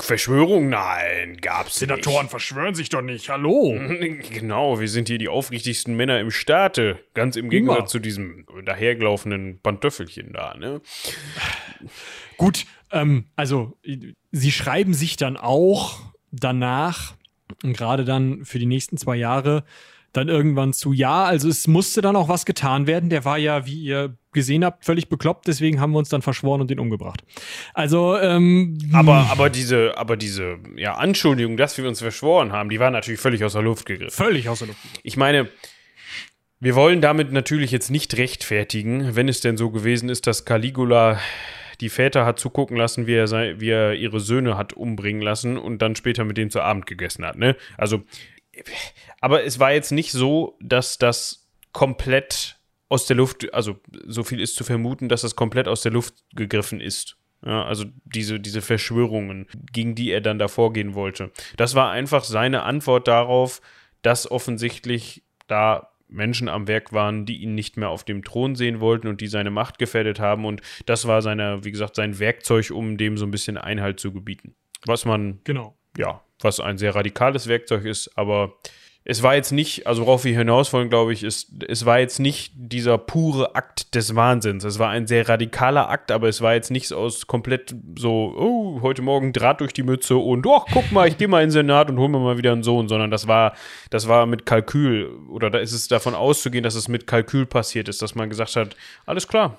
Verschwörung? Nein, gab's Senatoren nicht. verschwören sich doch nicht. Hallo. Genau, wir sind hier die aufrichtigsten Männer im Staate. Ganz im Gegensatz Immer. zu diesem dahergelaufenen Pantöffelchen da, ne? Gut, ähm, also sie schreiben sich dann auch danach, gerade dann für die nächsten zwei Jahre, dann irgendwann zu, ja, also es musste dann auch was getan werden. Der war ja, wie ihr gesehen habt, völlig bekloppt, deswegen haben wir uns dann verschworen und ihn umgebracht. Also, ähm, aber, aber diese, aber diese, ja, Anschuldigung, dass wir uns verschworen haben, die war natürlich völlig aus der Luft gegriffen. Völlig aus der Luft. Ich meine, wir wollen damit natürlich jetzt nicht rechtfertigen, wenn es denn so gewesen ist, dass Caligula die Väter hat zugucken lassen, wie er, sei, wie er ihre Söhne hat umbringen lassen und dann später mit denen zu Abend gegessen hat. Ne? Also aber es war jetzt nicht so, dass das komplett aus der Luft, also so viel ist zu vermuten, dass das komplett aus der Luft gegriffen ist. Ja, also diese, diese Verschwörungen, gegen die er dann da vorgehen wollte. Das war einfach seine Antwort darauf, dass offensichtlich da Menschen am Werk waren, die ihn nicht mehr auf dem Thron sehen wollten und die seine Macht gefährdet haben. Und das war seine, wie gesagt, sein Werkzeug, um dem so ein bisschen Einhalt zu gebieten. Was man, genau. Ja, was ein sehr radikales Werkzeug ist, aber es war jetzt nicht, also worauf wir hinaus wollen, glaube ich, ist, es war jetzt nicht dieser pure Akt des Wahnsinns. Es war ein sehr radikaler Akt, aber es war jetzt nichts aus komplett so, oh, heute Morgen Draht durch die Mütze und, oh, guck mal, ich gehe mal in den Senat und hol mir mal wieder einen Sohn, sondern das war, das war mit Kalkül oder da ist es davon auszugehen, dass es mit Kalkül passiert ist, dass man gesagt hat, alles klar,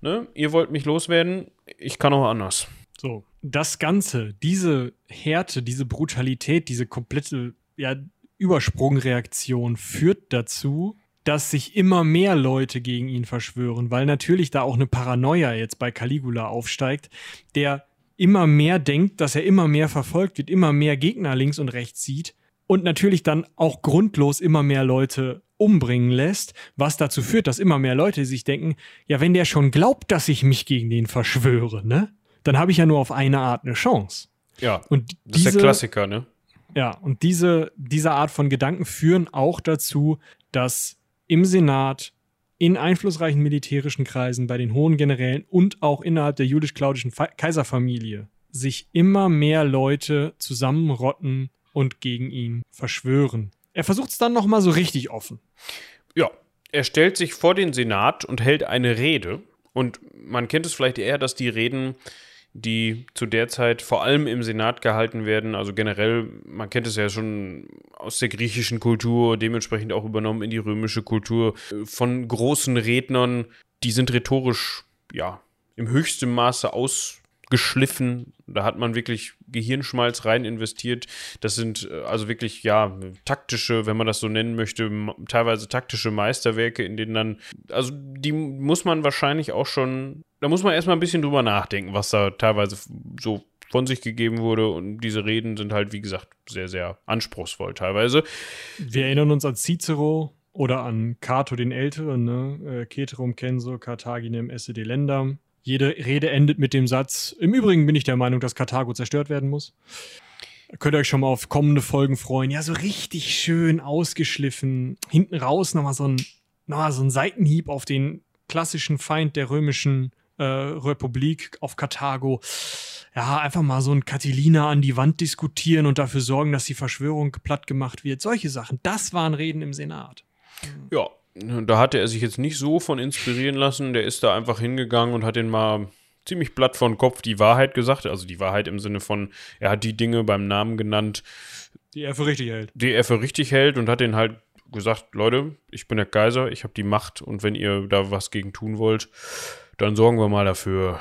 ne, ihr wollt mich loswerden, ich kann auch anders. So, das Ganze, diese Härte, diese Brutalität, diese komplette, ja, Übersprungreaktion führt dazu, dass sich immer mehr Leute gegen ihn verschwören, weil natürlich da auch eine Paranoia jetzt bei Caligula aufsteigt, der immer mehr denkt, dass er immer mehr verfolgt wird, immer mehr Gegner links und rechts sieht und natürlich dann auch grundlos immer mehr Leute umbringen lässt, was dazu führt, dass immer mehr Leute sich denken, ja, wenn der schon glaubt, dass ich mich gegen den verschwöre, ne, dann habe ich ja nur auf eine Art eine Chance. Ja, Und das ist diese, der Klassiker, ne? ja, und diese, diese Art von Gedanken führen auch dazu, dass im Senat, in einflussreichen militärischen Kreisen, bei den hohen Generälen und auch innerhalb der jüdisch-klaudischen Fa- Kaiserfamilie sich immer mehr Leute zusammenrotten und gegen ihn verschwören. Er versucht es dann nochmal so richtig offen. Ja, er stellt sich vor den Senat und hält eine Rede. Und man kennt es vielleicht eher, dass die Reden, die zu der Zeit vor allem im Senat gehalten werden, also generell, man kennt es ja schon aus der griechischen Kultur, dementsprechend auch übernommen in die römische Kultur, äh, von großen Rednern, die sind rhetorisch, ja, im höchsten Maße ausgeschliffen. Da hat man wirklich Gehirnschmalz rein investiert. Das sind äh, also wirklich, ja, taktische, wenn man das so nennen möchte, teilweise taktische Meisterwerke, in denen dann, also die muss man wahrscheinlich auch schon, da muss man erstmal ein bisschen drüber nachdenken, was da teilweise so von sich gegeben wurde. Und diese Reden sind halt, wie gesagt, sehr, sehr anspruchsvoll teilweise. Wir erinnern uns an Cicero oder an Cato den Älteren, ne? Äh, Ceterum censo Carthaginem esse delendam. Jede Rede endet mit dem Satz, im Übrigen bin ich der Meinung, dass Karthago zerstört werden muss. Könnt ihr euch schon mal auf kommende Folgen freuen. Ja, so richtig schön ausgeschliffen. Hinten raus nochmal so ein, noch mal so ein Seitenhieb auf den klassischen Feind der römischen äh, Republik, auf Karthago. Ja, einfach mal so ein Catilina an die Wand diskutieren und dafür sorgen, dass die Verschwörung platt gemacht wird. Solche Sachen. Das waren Reden im Senat. Ja, da hatte er sich jetzt nicht so von inspirieren lassen. Der ist da einfach hingegangen und hat den mal ziemlich platt von Kopf die Wahrheit gesagt. Also die Wahrheit im Sinne von, er hat die Dinge beim Namen genannt, Die er für richtig hält. die er für richtig hält und hat den halt gesagt, Leute, ich bin der Kaiser, ich habe die Macht und wenn ihr da was gegen tun wollt, dann sorgen wir mal dafür,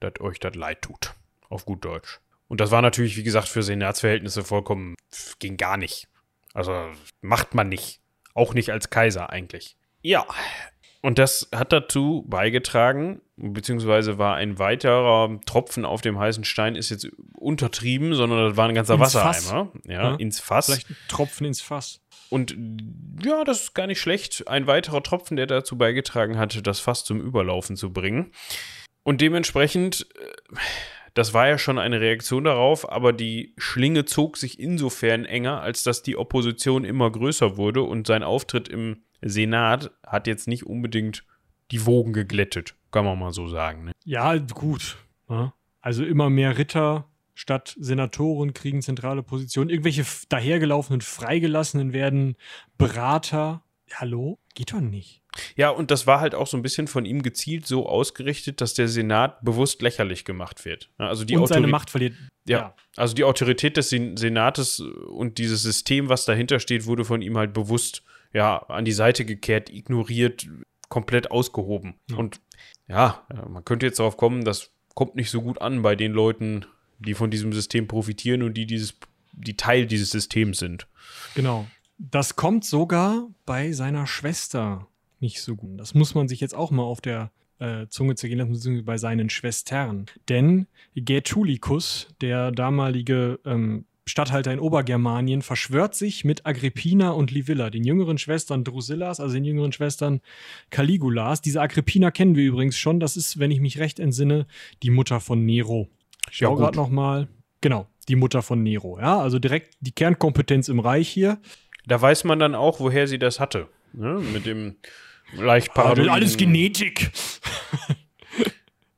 dass euch das leid tut. Auf gut Deutsch. Und das war natürlich, wie gesagt, für Senatsverhältnisse vollkommen, ging gar nicht. Also macht man nicht. Auch nicht als Kaiser eigentlich. Ja. Und das hat dazu beigetragen, beziehungsweise war ein weiterer Tropfen auf dem heißen Stein, ist jetzt untertrieben, sondern das war ein ganzer Ins Wassereimer. Ja, Ja. ins Fass. Vielleicht ein Tropfen ins Fass. Und ja, das ist gar nicht schlecht. Ein weiterer Tropfen, der dazu beigetragen hat, das Fass zum Überlaufen zu bringen. Und dementsprechend, äh, das war ja schon eine Reaktion darauf, aber die Schlinge zog sich insofern enger, als dass die Opposition immer größer wurde und sein Auftritt im Senat hat jetzt nicht unbedingt die Wogen geglättet, kann man mal so sagen. Ne? Ja, gut. Ja. Also immer mehr Ritter statt Senatoren kriegen zentrale Positionen. Irgendwelche dahergelaufenen Freigelassenen werden Berater. Hallo? Geht doch nicht. Ja, und das war halt auch so ein bisschen von ihm gezielt so ausgerichtet, dass der Senat bewusst lächerlich gemacht wird. Ja, Also die Und seine Autori- Macht verliert. Ja, also die Autorität des Sen Senates und dieses System, was dahinter steht, wurde von ihm halt bewusst ja an die Seite gekehrt, ignoriert, komplett ausgehoben. Ja. Und ja, äh, man könnte jetzt darauf kommen, das kommt nicht so gut an bei den Leuten, die von diesem System profitieren und die dieses, die Teil dieses Systems sind. Genau. Das kommt sogar bei seiner Schwester nicht so gut. Das muss man sich jetzt auch mal auf der äh, Zunge zergehen lassen, beziehungsweise bei seinen Schwestern. Denn Gätulicus, der damalige ähm, Statthalter in Obergermanien, verschwört sich mit Agrippina und Livilla, den jüngeren Schwestern Drusillas, also den jüngeren Schwestern Caligulas. Diese Agrippina kennen wir übrigens schon. Das ist, wenn ich mich recht entsinne, die Mutter von Nero. Ich Ja, schau gut. gerade noch mal. Genau, die Mutter von Nero. Ja, also direkt die Kernkompetenz im Reich hier. Da weiß man dann auch, woher sie das hatte. Ne? Mit dem leicht Ah, paranoiden- alles Genetik.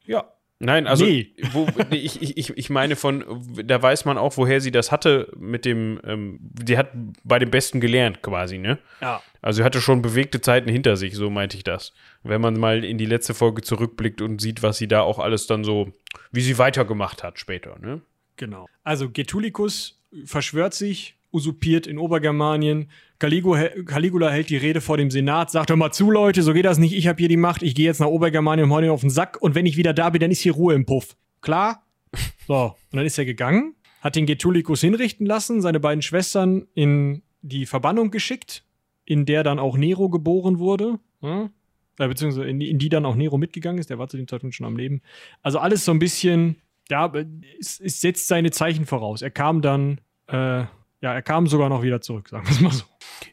Ja, Nein, also Nee. wo, ich, ich- ich meine von, da weiß man auch, woher sie das hatte mit dem, ähm, die hat bei dem Besten gelernt quasi, ne? Ja. Also sie hatte schon bewegte Zeiten hinter sich, so meinte ich das. Wenn man mal in die letzte Folge zurückblickt und sieht, was sie da auch alles dann so, wie sie weitergemacht hat später, ne? Genau. Also Getulicus verschwört sich, usurpiert in Obergermanien. Caligula hält die Rede vor dem Senat, sagt doch mal zu, Leute, so geht das nicht, ich habe hier die Macht, ich gehe jetzt nach Obergermanien und hau den auf den Sack und wenn ich wieder da bin, dann ist hier Ruhe im Puff. Klar? So, und dann ist er gegangen, hat den Getulicus hinrichten lassen, seine beiden Schwestern in die Verbannung geschickt, in der dann auch Nero geboren wurde. Äh, beziehungsweise in die, in die dann auch Nero mitgegangen ist, der war zu dem Zeitpunkt schon am Leben. Also alles so ein bisschen, ja, es, es setzt seine Zeichen voraus. Er kam dann, äh, ja, er kam sogar noch wieder zurück, sagen wir es mal so.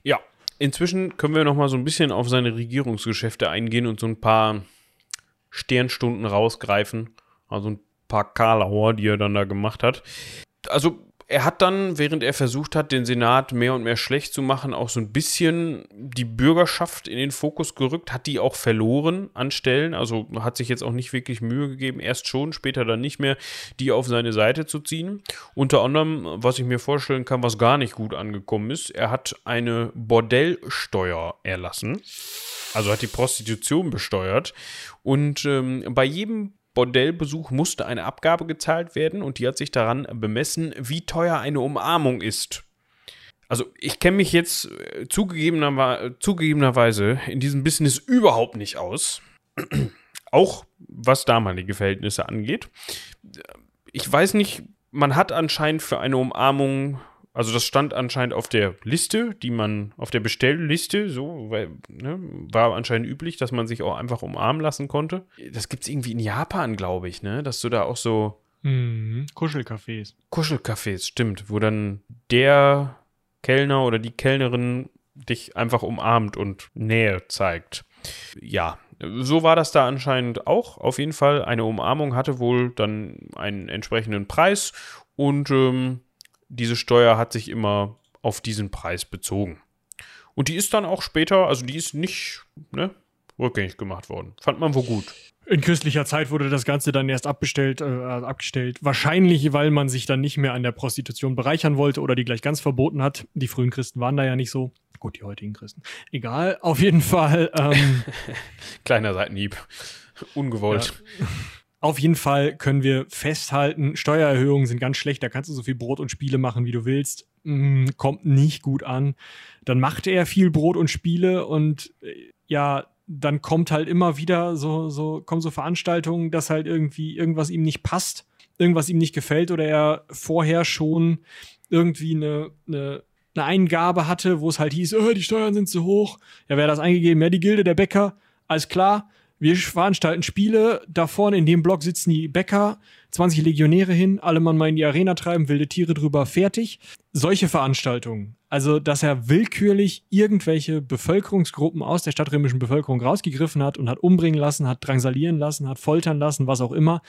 Ja, inzwischen können wir noch mal so ein bisschen auf seine Regierungsgeschäfte eingehen und so ein paar Sternstunden rausgreifen. Also ein paar Karlauer, die er dann da gemacht hat. Also er hat dann, während er versucht hat, den Senat mehr und mehr schlecht zu machen, auch so ein bisschen die Bürgerschaft in den Fokus gerückt, hat die auch verloren an Stellen, also hat sich jetzt auch nicht wirklich Mühe gegeben, erst schon, später dann nicht mehr, die auf seine Seite zu ziehen. Unter anderem, was ich mir vorstellen kann, was gar nicht gut angekommen ist, er hat eine Bordellsteuer erlassen, also hat die Prostitution besteuert. Und ähm, bei jedem Bordellbesuch musste eine Abgabe gezahlt werden und die hat sich daran bemessen, wie teuer eine Umarmung ist. Also ich kenne mich jetzt äh, zugegebener, zugegebenerweise in diesem Business überhaupt nicht aus. Auch was damalige Verhältnisse angeht. Ich weiß nicht, man hat anscheinend für eine Umarmung, also das stand anscheinend auf der Liste, die man, auf der Bestellliste, so, weil, ne, war anscheinend üblich, dass man sich auch einfach umarmen lassen konnte. Das gibt es irgendwie in Japan, glaube ich, ne, dass du da auch so Mhm. Kuschelcafés. Kuschelcafés, stimmt, wo dann der Kellner oder die Kellnerin dich einfach umarmt und Nähe zeigt. Ja, so war das da anscheinend auch. Auf jeden Fall, eine Umarmung hatte wohl dann einen entsprechenden Preis und ähm, diese Steuer hat sich immer auf diesen Preis bezogen. Und die ist dann auch später, also die ist nicht ne, rückgängig gemacht worden. Fand man wohl gut. In christlicher Zeit wurde das Ganze dann erst abbestellt, äh, abgestellt. Wahrscheinlich, weil man sich dann nicht mehr an der Prostitution bereichern wollte oder die gleich ganz verboten hat. Die frühen Christen waren da ja nicht so. Gut, die heutigen Christen. Egal, auf jeden Fall. Ähm, Kleiner Seitenhieb. Ungewollt. Auf jeden Fall können wir festhalten, Steuererhöhungen sind ganz schlecht, da kannst du so viel Brot und Spiele machen, wie du willst. Mm, kommt nicht gut an. Dann macht er viel Brot und Spiele und äh, ja, dann kommt halt immer wieder so, so, kommen so Veranstaltungen, dass halt irgendwie irgendwas ihm nicht passt, irgendwas ihm nicht gefällt oder er vorher schon irgendwie eine, eine, eine Eingabe hatte, wo es halt hieß, oh, die Steuern sind zu hoch. Ja, wer hat das eingegeben? Ja, die Gilde der Bäcker. Alles klar. Wir veranstalten Spiele. Da vorne in dem Block sitzen die Bäcker, 20 Legionäre hin, alle Mann mal in die Arena treiben, wilde Tiere drüber, fertig. Solche Veranstaltungen. Also, dass er willkürlich irgendwelche Bevölkerungsgruppen aus der stadtrömischen Bevölkerung rausgegriffen hat und hat umbringen lassen, hat drangsalieren lassen, hat foltern lassen, was auch immer.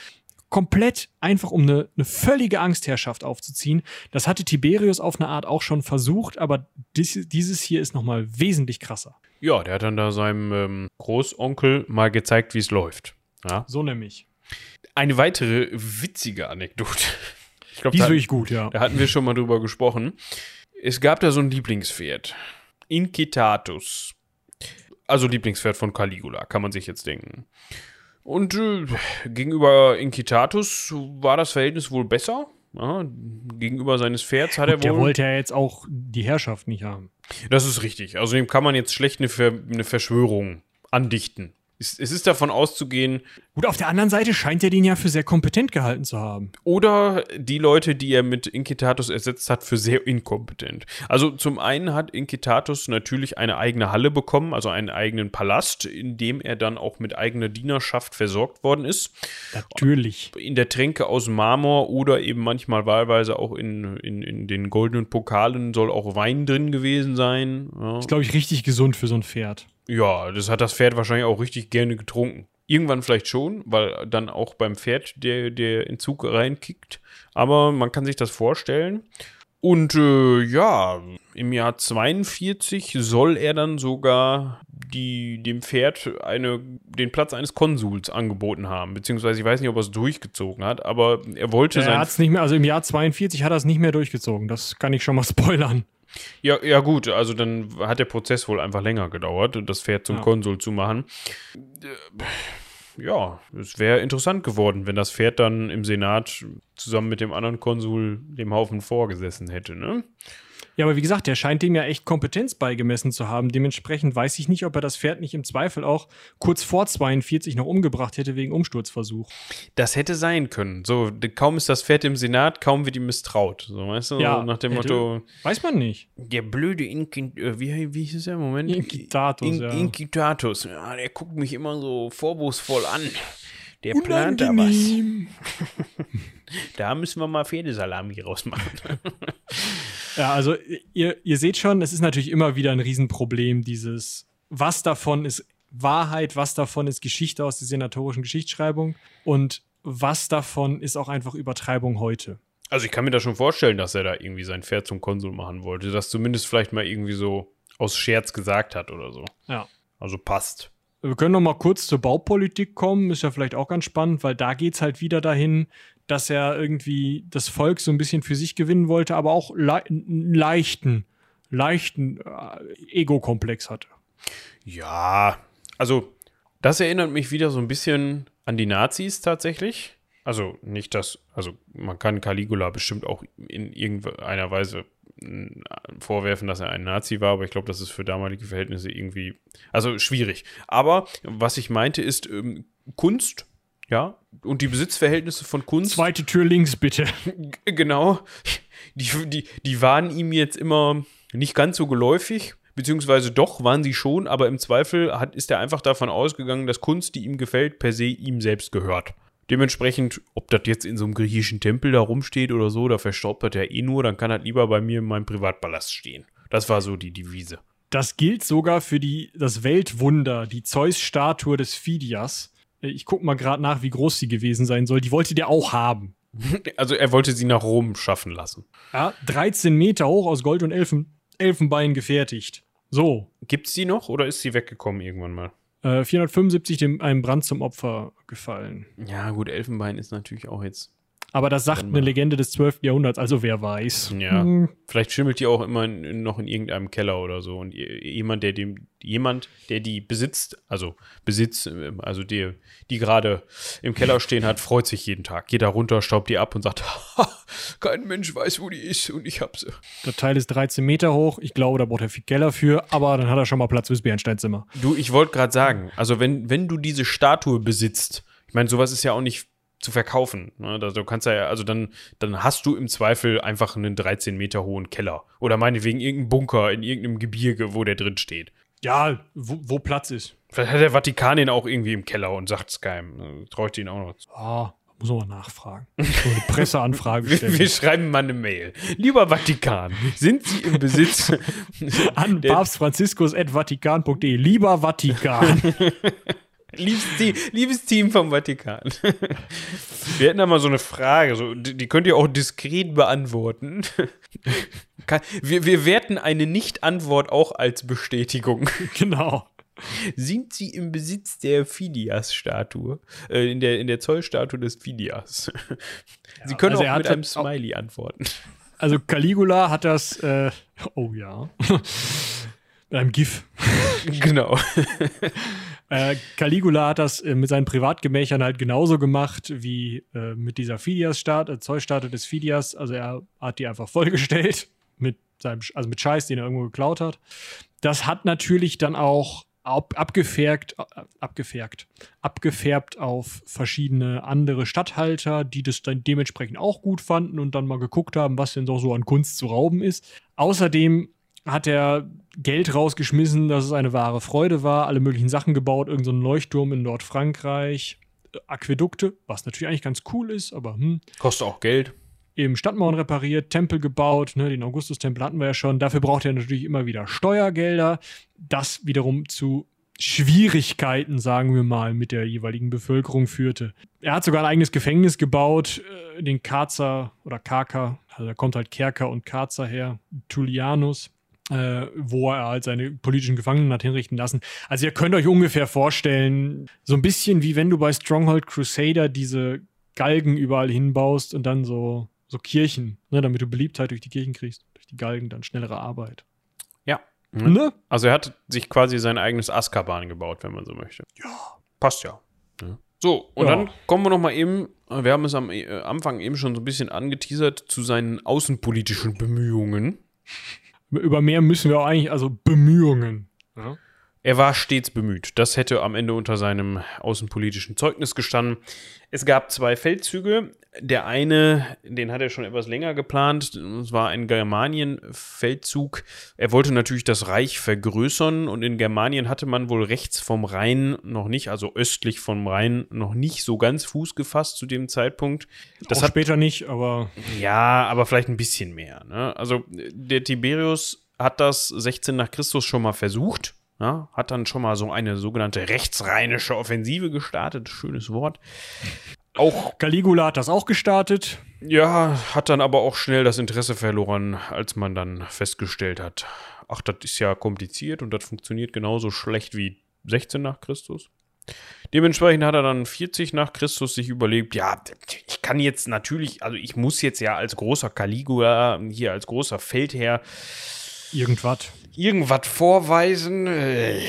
Komplett einfach, um eine, eine völlige Angstherrschaft aufzuziehen. Das hatte Tiberius auf eine Art auch schon versucht, aber dies, dieses hier ist nochmal wesentlich krasser. Ja, der hat dann da seinem ähm, Großonkel mal gezeigt, wie es läuft. Ja. So nämlich. Eine weitere witzige Anekdote. Ich glaube, Die ist wirklich gut, ja. da hatten wir schon mal drüber gesprochen. Es gab da so ein Lieblingspferd. Incitatus. Also Lieblingspferd von Caligula, kann man sich jetzt denken. Und äh, gegenüber Incitatus war das Verhältnis wohl besser. Ja, gegenüber seines Pferds hat er wohl. Der wollte ja jetzt auch die Herrschaft nicht haben. Das ist richtig. Also dem kann man jetzt schlecht eine, Ver eine Verschwörung andichten. Es, ist davon auszugehen, Gut, auf der anderen Seite scheint er den ja für sehr kompetent gehalten zu haben. oder die Leute, die er mit Incitatus ersetzt hat, für sehr inkompetent. Also zum einen hat Incitatus natürlich eine eigene Halle bekommen, also einen eigenen Palast, in dem er dann auch mit eigener Dienerschaft versorgt worden ist. Natürlich. In der Tränke aus Marmor oder eben manchmal wahlweise auch in, in, in den goldenen Pokalen soll auch Wein drin gewesen sein. Ja. Ist, glaube ich, richtig gesund für so ein Pferd. Ja, das hat das Pferd wahrscheinlich auch richtig gerne getrunken. Irgendwann vielleicht schon, weil dann auch beim Pferd der, der Entzug reinkickt. Aber man kann sich das vorstellen. Und äh, ja, im Jahr 42 soll er dann sogar die dem Pferd eine, den Platz eines Konsuls angeboten haben. Beziehungsweise ich weiß nicht, ob er es durchgezogen hat, aber er wollte Er sein. hat es nicht mehr, also im Jahr 42 hat er es nicht mehr durchgezogen. Das kann ich schon mal spoilern. Ja, ja, gut, also dann hat der Prozess wohl einfach länger gedauert, das Pferd zum Ja. Konsul zu machen. Ja, es wäre interessant geworden, wenn das Pferd dann im Senat zusammen mit dem anderen Konsul dem Haufen vorgesessen hätte, ne? Ja, aber wie gesagt, der scheint dem ja echt Kompetenz beigemessen zu haben. Dementsprechend weiß ich nicht, ob er das Pferd nicht im Zweifel auch kurz vor 42 noch umgebracht hätte wegen Umsturzversuch. Das hätte sein können. So, kaum ist das Pferd im Senat, kaum wird ihm misstraut. So, weißt du, Ja, nach dem hätte- Motto, Weiß man nicht. der blöde Inkin äh, wie, wie hieß der Moment? Inquitatus, ja. Inquitatus. Ja, der guckt mich immer so vorwurfsvoll an. Der plant da was. Unangenehm. Da müssen wir mal Pferdesalami rausmachen. Ja, also ihr, ihr seht schon, es ist natürlich immer wieder ein Riesenproblem, dieses, was davon ist Wahrheit, was davon ist Geschichte aus der senatorischen Geschichtsschreibung und was davon ist auch einfach Übertreibung heute. Also ich kann mir da schon vorstellen, dass er da irgendwie sein Pferd zum Konsul machen wollte. Das zumindest vielleicht mal irgendwie so aus Scherz gesagt hat oder so. Ja. Also passt. Wir können noch mal kurz zur Baupolitik kommen, ist ja vielleicht auch ganz spannend, weil da geht es halt wieder dahin, dass er irgendwie das Volk so ein bisschen für sich gewinnen wollte, aber auch le einen leichten, leichten äh, Ego-Komplex hatte. Ja, also das erinnert mich wieder so ein bisschen an die Nazis tatsächlich. Also nicht das, also man kann Caligula bestimmt auch in irgendeiner Weise vorwerfen, dass er ein Nazi war, aber ich glaube, das ist für damalige Verhältnisse irgendwie, also schwierig. Aber was ich meinte ist ähm, Kunst, ja, und die Besitzverhältnisse von Kunst. Zweite Tür links, bitte. Genau. Die, die, die waren ihm jetzt immer nicht ganz so geläufig, beziehungsweise doch waren sie schon, aber im Zweifel hat, ist er einfach davon ausgegangen, dass Kunst, die ihm gefällt, per se ihm selbst gehört. Dementsprechend, ob das jetzt in so einem griechischen Tempel da rumsteht oder so, da verstaubt das ja eh nur, dann kann das lieber bei mir in meinem Privatpalast stehen. Das war so die Devise. Das gilt sogar für die, das Weltwunder, die Zeus-Statue des Phidias. Ich guck mal gerade nach, wie groß sie gewesen sein soll. Die wollte der auch haben. Also er wollte sie nach Rom schaffen lassen. Ja, 13 Meter hoch aus Gold und Elfen, Elfenbein gefertigt. So. Gibt's die noch oder ist sie weggekommen irgendwann mal? Äh, 475 dem einem Brand zum Opfer gefallen. Ja, gut, Elfenbein ist natürlich auch jetzt. Aber das sagt eine. Legende des 12. Jahrhunderts, also wer weiß. Ja. Hm, Vielleicht schimmelt die auch immer in, noch in irgendeinem Keller oder so. Und jemand, der dem, jemand, der die besitzt, also Besitz, äh, also die, die gerade im Keller stehen hat, freut sich jeden Tag. Geht da runter, staubt die ab und sagt, "Ha, kein Mensch weiß, wo die ist und ich hab sie. Das Teil ist 13 Meter hoch. Ich glaube, da braucht er viel Keller für, aber dann hat er schon mal Platz fürs Bernsteinzimmer. Du, ich wollte gerade sagen, also wenn, wenn du diese Statue besitzt, ich meine, sowas ist ja auch nicht zu verkaufen. Ne? Du kannst ja, also dann, dann hast du im Zweifel einfach einen 13 Meter hohen Keller. Oder meinetwegen irgendeinen Bunker in irgendeinem Gebirge, wo der drin steht. Ja, wo, wo Platz ist. Vielleicht hat der Vatikan ihn auch irgendwie im Keller und sagt es keinem. Traue ich den auch noch. Ah, muss man mal nachfragen. So eine Presseanfrage Wir, stellen. wir schreiben mal eine Mail. Lieber Vatikan, sind Sie im Besitz An papstfranziskus.vatikan.de. Lieber Vatikan. liebes, Team, liebes Team vom Vatikan? Wir hätten da mal so eine Frage, so, die, die könnt ihr auch diskret beantworten. Kann- Wir, wir werten eine Nicht-Antwort auch als Bestätigung. genau. Sind Sie im Besitz der Phidias-Statue? Äh, in, der, in der Zollstatue des Phidias. Sie können also auch mit einem Smiley antworten. Also Caligula hat das, äh, oh ja, mit einem GIF. genau. Äh, Caligula hat das äh, mit seinen Privatgemächern halt genauso gemacht wie äh, mit dieser Phidias-Statue, äh, Zollstatue des Phidias. Also er hat die einfach vollgestellt mit seinem, also mit Scheiß, den er irgendwo geklaut hat. Das hat natürlich dann auch ab, abgefärbt, äh, abgefärbt, abgefärbt auf verschiedene andere Statthalter, die das dann dementsprechend auch gut fanden und dann mal geguckt haben, was denn doch so an Kunst zu rauben ist. Außerdem hat er Geld rausgeschmissen, dass es eine wahre Freude war, alle möglichen Sachen gebaut, irgendein so Leuchtturm in Nordfrankreich, äh, Aquädukte, was natürlich eigentlich ganz cool ist, aber hm, Kostet auch Geld. eben Stadtmauern repariert, Tempel gebaut, ne, den Augustustempel hatten wir ja schon. Dafür braucht er natürlich immer wieder Steuergelder. Das wiederum zu Schwierigkeiten, sagen wir mal, mit der jeweiligen Bevölkerung führte. Er hat sogar ein eigenes Gefängnis gebaut, äh, den Karzer oder Karker, also da kommt halt Kerker und Karzer her, Tullianus. Äh, wo er halt seine politischen Gefangenen hat hinrichten lassen. Also ihr könnt euch ungefähr vorstellen, so ein bisschen wie wenn du bei Stronghold Crusader diese Galgen überall hinbaust und dann so, so Kirchen, ne, damit du Beliebtheit durch die Kirchen kriegst, durch die Galgen dann schnellere Arbeit. Ja. Ne? Also er hat sich quasi sein eigenes Azkaban gebaut, wenn man so möchte. Ja. Passt ja. So, und Ja. dann kommen wir noch mal eben, wir haben es am äh, Anfang eben schon so ein bisschen angeteasert, zu seinen außenpolitischen Bemühungen. Über mehr müssen wir auch eigentlich, also Bemühungen. Ja. Er war stets bemüht. Das hätte am Ende unter seinem außenpolitischen Zeugnis gestanden. Es gab zwei Feldzüge. Der eine, den hat er schon etwas länger geplant. Es war ein Germanien-Feldzug. Er wollte natürlich das Reich vergrößern und in Germanien hatte man wohl rechts vom Rhein noch nicht, also östlich vom Rhein noch nicht so ganz Fuß gefasst zu dem Zeitpunkt. Das auch hat später nicht, aber ja, aber vielleicht ein bisschen mehr. Ne? Also der Tiberius hat das 16 nach Christus schon mal versucht. Ja, hat dann schon mal so eine sogenannte rechtsrheinische Offensive gestartet. Schönes Wort. Auch, Caligula hat das auch gestartet. ja, hat dann aber auch schnell das Interesse verloren, als man dann festgestellt hat, ach, das ist ja kompliziert und das funktioniert genauso schlecht wie 16 nach Christus. Dementsprechend hat er dann 40 nach Christus sich überlegt, ja, ich kann jetzt natürlich, also ich muss jetzt ja als großer Caligula, hier als großer Feldherr, Irgendwas. Irgendwas vorweisen. Äh,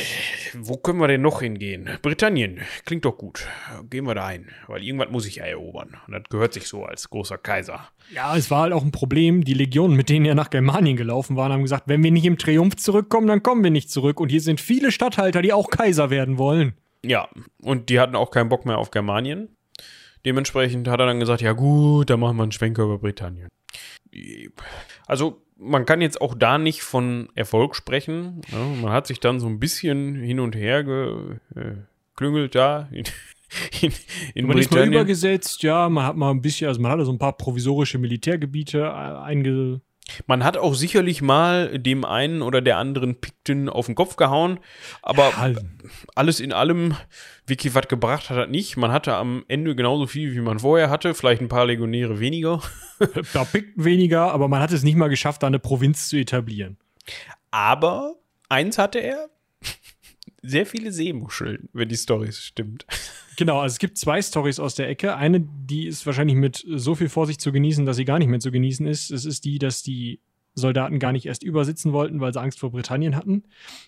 wo können wir denn noch hingehen? Britannien, klingt doch gut. Gehen wir da ein, weil irgendwas muss ich ja erobern. Und das gehört sich so als großer Kaiser. Ja, es war halt auch ein Problem. Die Legionen, mit denen er nach Germanien gelaufen waren, haben gesagt, wenn wir nicht im Triumph zurückkommen, dann kommen wir nicht zurück. Und hier sind viele Statthalter, die auch Kaiser werden wollen. Ja, und die hatten auch keinen Bock mehr auf Germanien. Dementsprechend hat er dann gesagt, ja gut, dann machen wir einen Schwenker über Britannien. Also man kann jetzt auch da nicht von Erfolg sprechen. Ja, man hat sich dann so ein bisschen hin und her geklüngelt da in, in, in Man ist mal Britannien. übergesetzt, ja, man hat mal ein bisschen, also man hatte so ein paar provisorische Militärgebiete äh, einge. Man hat auch sicherlich mal dem einen oder der anderen Pikten auf den Kopf gehauen, aber Halt. alles in allem, wirklich was gebracht hat das nicht. Man hatte am Ende genauso viel, wie man vorher hatte, vielleicht ein paar Legionäre weniger. Da pickt weniger, aber man hat es nicht mal geschafft, da eine Provinz zu etablieren. Aber eins hatte er, sehr viele Seemuscheln, wenn die Story stimmt. Genau, also es gibt zwei Stories aus der Ecke. Eine, die ist wahrscheinlich mit so viel Vorsicht zu genießen, dass sie gar nicht mehr zu genießen ist. Es ist die, dass die Soldaten gar nicht erst übersitzen wollten, weil sie Angst vor Britannien hatten.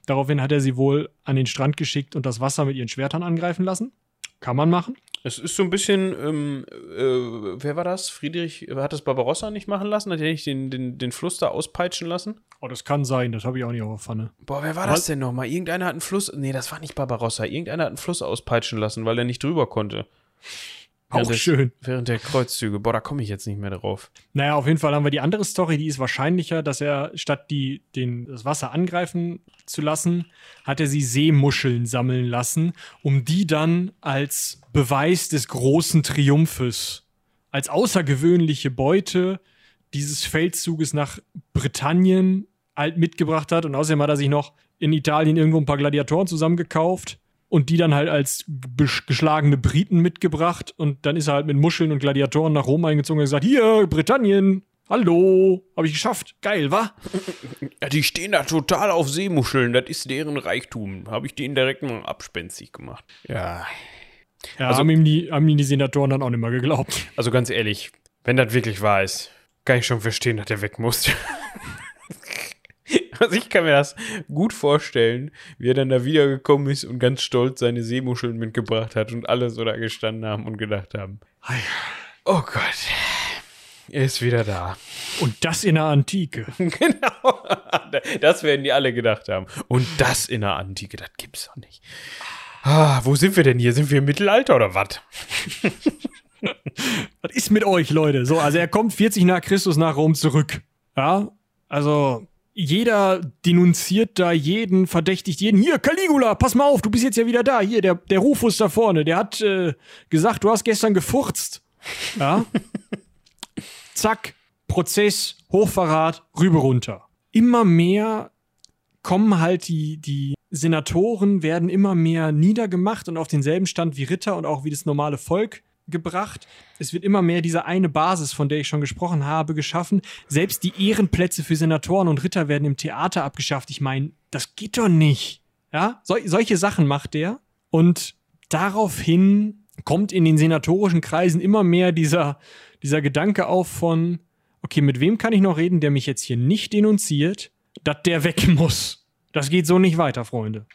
Daraufhin hat er sie wohl an den Strand geschickt und das Wasser mit ihren Schwertern angreifen lassen. Kann man machen. Es ist so ein bisschen, ähm, äh, wer war das? Friedrich, hat das Barbarossa nicht machen lassen? Hat er nicht den, den, den Fluss da auspeitschen lassen? Oh, das kann sein, das habe ich auch nicht auf der Pfanne. Boah, wer war Was? das denn nochmal? Irgendeiner hat einen Fluss, nee, das war nicht Barbarossa. Irgendeiner hat einen Fluss auspeitschen lassen, weil er nicht drüber konnte. Auch Während des- schön. Während der Kreuzzüge. Boah, da komme ich jetzt nicht mehr drauf. Naja, auf jeden Fall haben wir die andere Story, die ist wahrscheinlicher, dass er statt die, den, das Wasser angreifen zu lassen, hat er sie Seemuscheln sammeln lassen, um die dann als Beweis des großen Triumphes, als außergewöhnliche Beute dieses Feldzuges nach Britannien halt mitgebracht hat. Und außerdem hat er sich noch in Italien irgendwo ein paar Gladiatoren zusammengekauft und die dann halt als geschlagene Briten mitgebracht. Und dann ist er halt mit Muscheln und Gladiatoren nach Rom eingezogen und gesagt: Hier, Britannien, hallo, habe ich geschafft. Geil, wa? Ja, die stehen da total auf Seemuscheln. Das ist deren Reichtum. Habe ich denen direkt mal abspenstig gemacht. Ja. Ja, Also- haben, ihm die, haben ihm die Senatoren dann auch nicht mehr geglaubt. Also ganz ehrlich, wenn das wirklich wahr ist, kann ich schon verstehen, dass der weg muss. Also ich kann mir das gut vorstellen, wie er dann da wiedergekommen ist und ganz stolz seine Seemuscheln mitgebracht hat und alle so da gestanden haben und gedacht haben, oh Gott, er ist wieder da. Und das in der Antike. genau. Das werden die alle gedacht haben. Und das in der Antike, das gibt's doch nicht. Ah, wo sind wir denn hier? Sind wir im Mittelalter oder was? Was ist mit euch, Leute? So, also er kommt 40 nach Christus nach Rom zurück. Ja, also jeder denunziert da jeden, verdächtigt jeden. Hier, Caligula, pass mal auf, du bist jetzt ja wieder da. Hier, der, der Rufus da vorne, der hat äh, gesagt, du hast gestern gefurzt. Ja. Zack, Prozess, Hochverrat, rüber runter. Immer mehr kommen halt die, die Senatoren werden immer mehr niedergemacht und auf denselben Stand wie Ritter und auch wie das normale Volk. Gebracht. Es wird immer mehr diese eine Basis, von der ich schon gesprochen habe, geschaffen. Selbst die Ehrenplätze für Senatoren und Ritter werden im Theater abgeschafft. Ich meine, das geht doch nicht. Ja, Sol solche Sachen macht der. Und daraufhin kommt in den senatorischen Kreisen immer mehr dieser, dieser Gedanke auf von, okay, mit wem kann ich noch reden, der mich jetzt hier nicht denunziert, dass der weg muss. Das geht so nicht weiter, Freunde.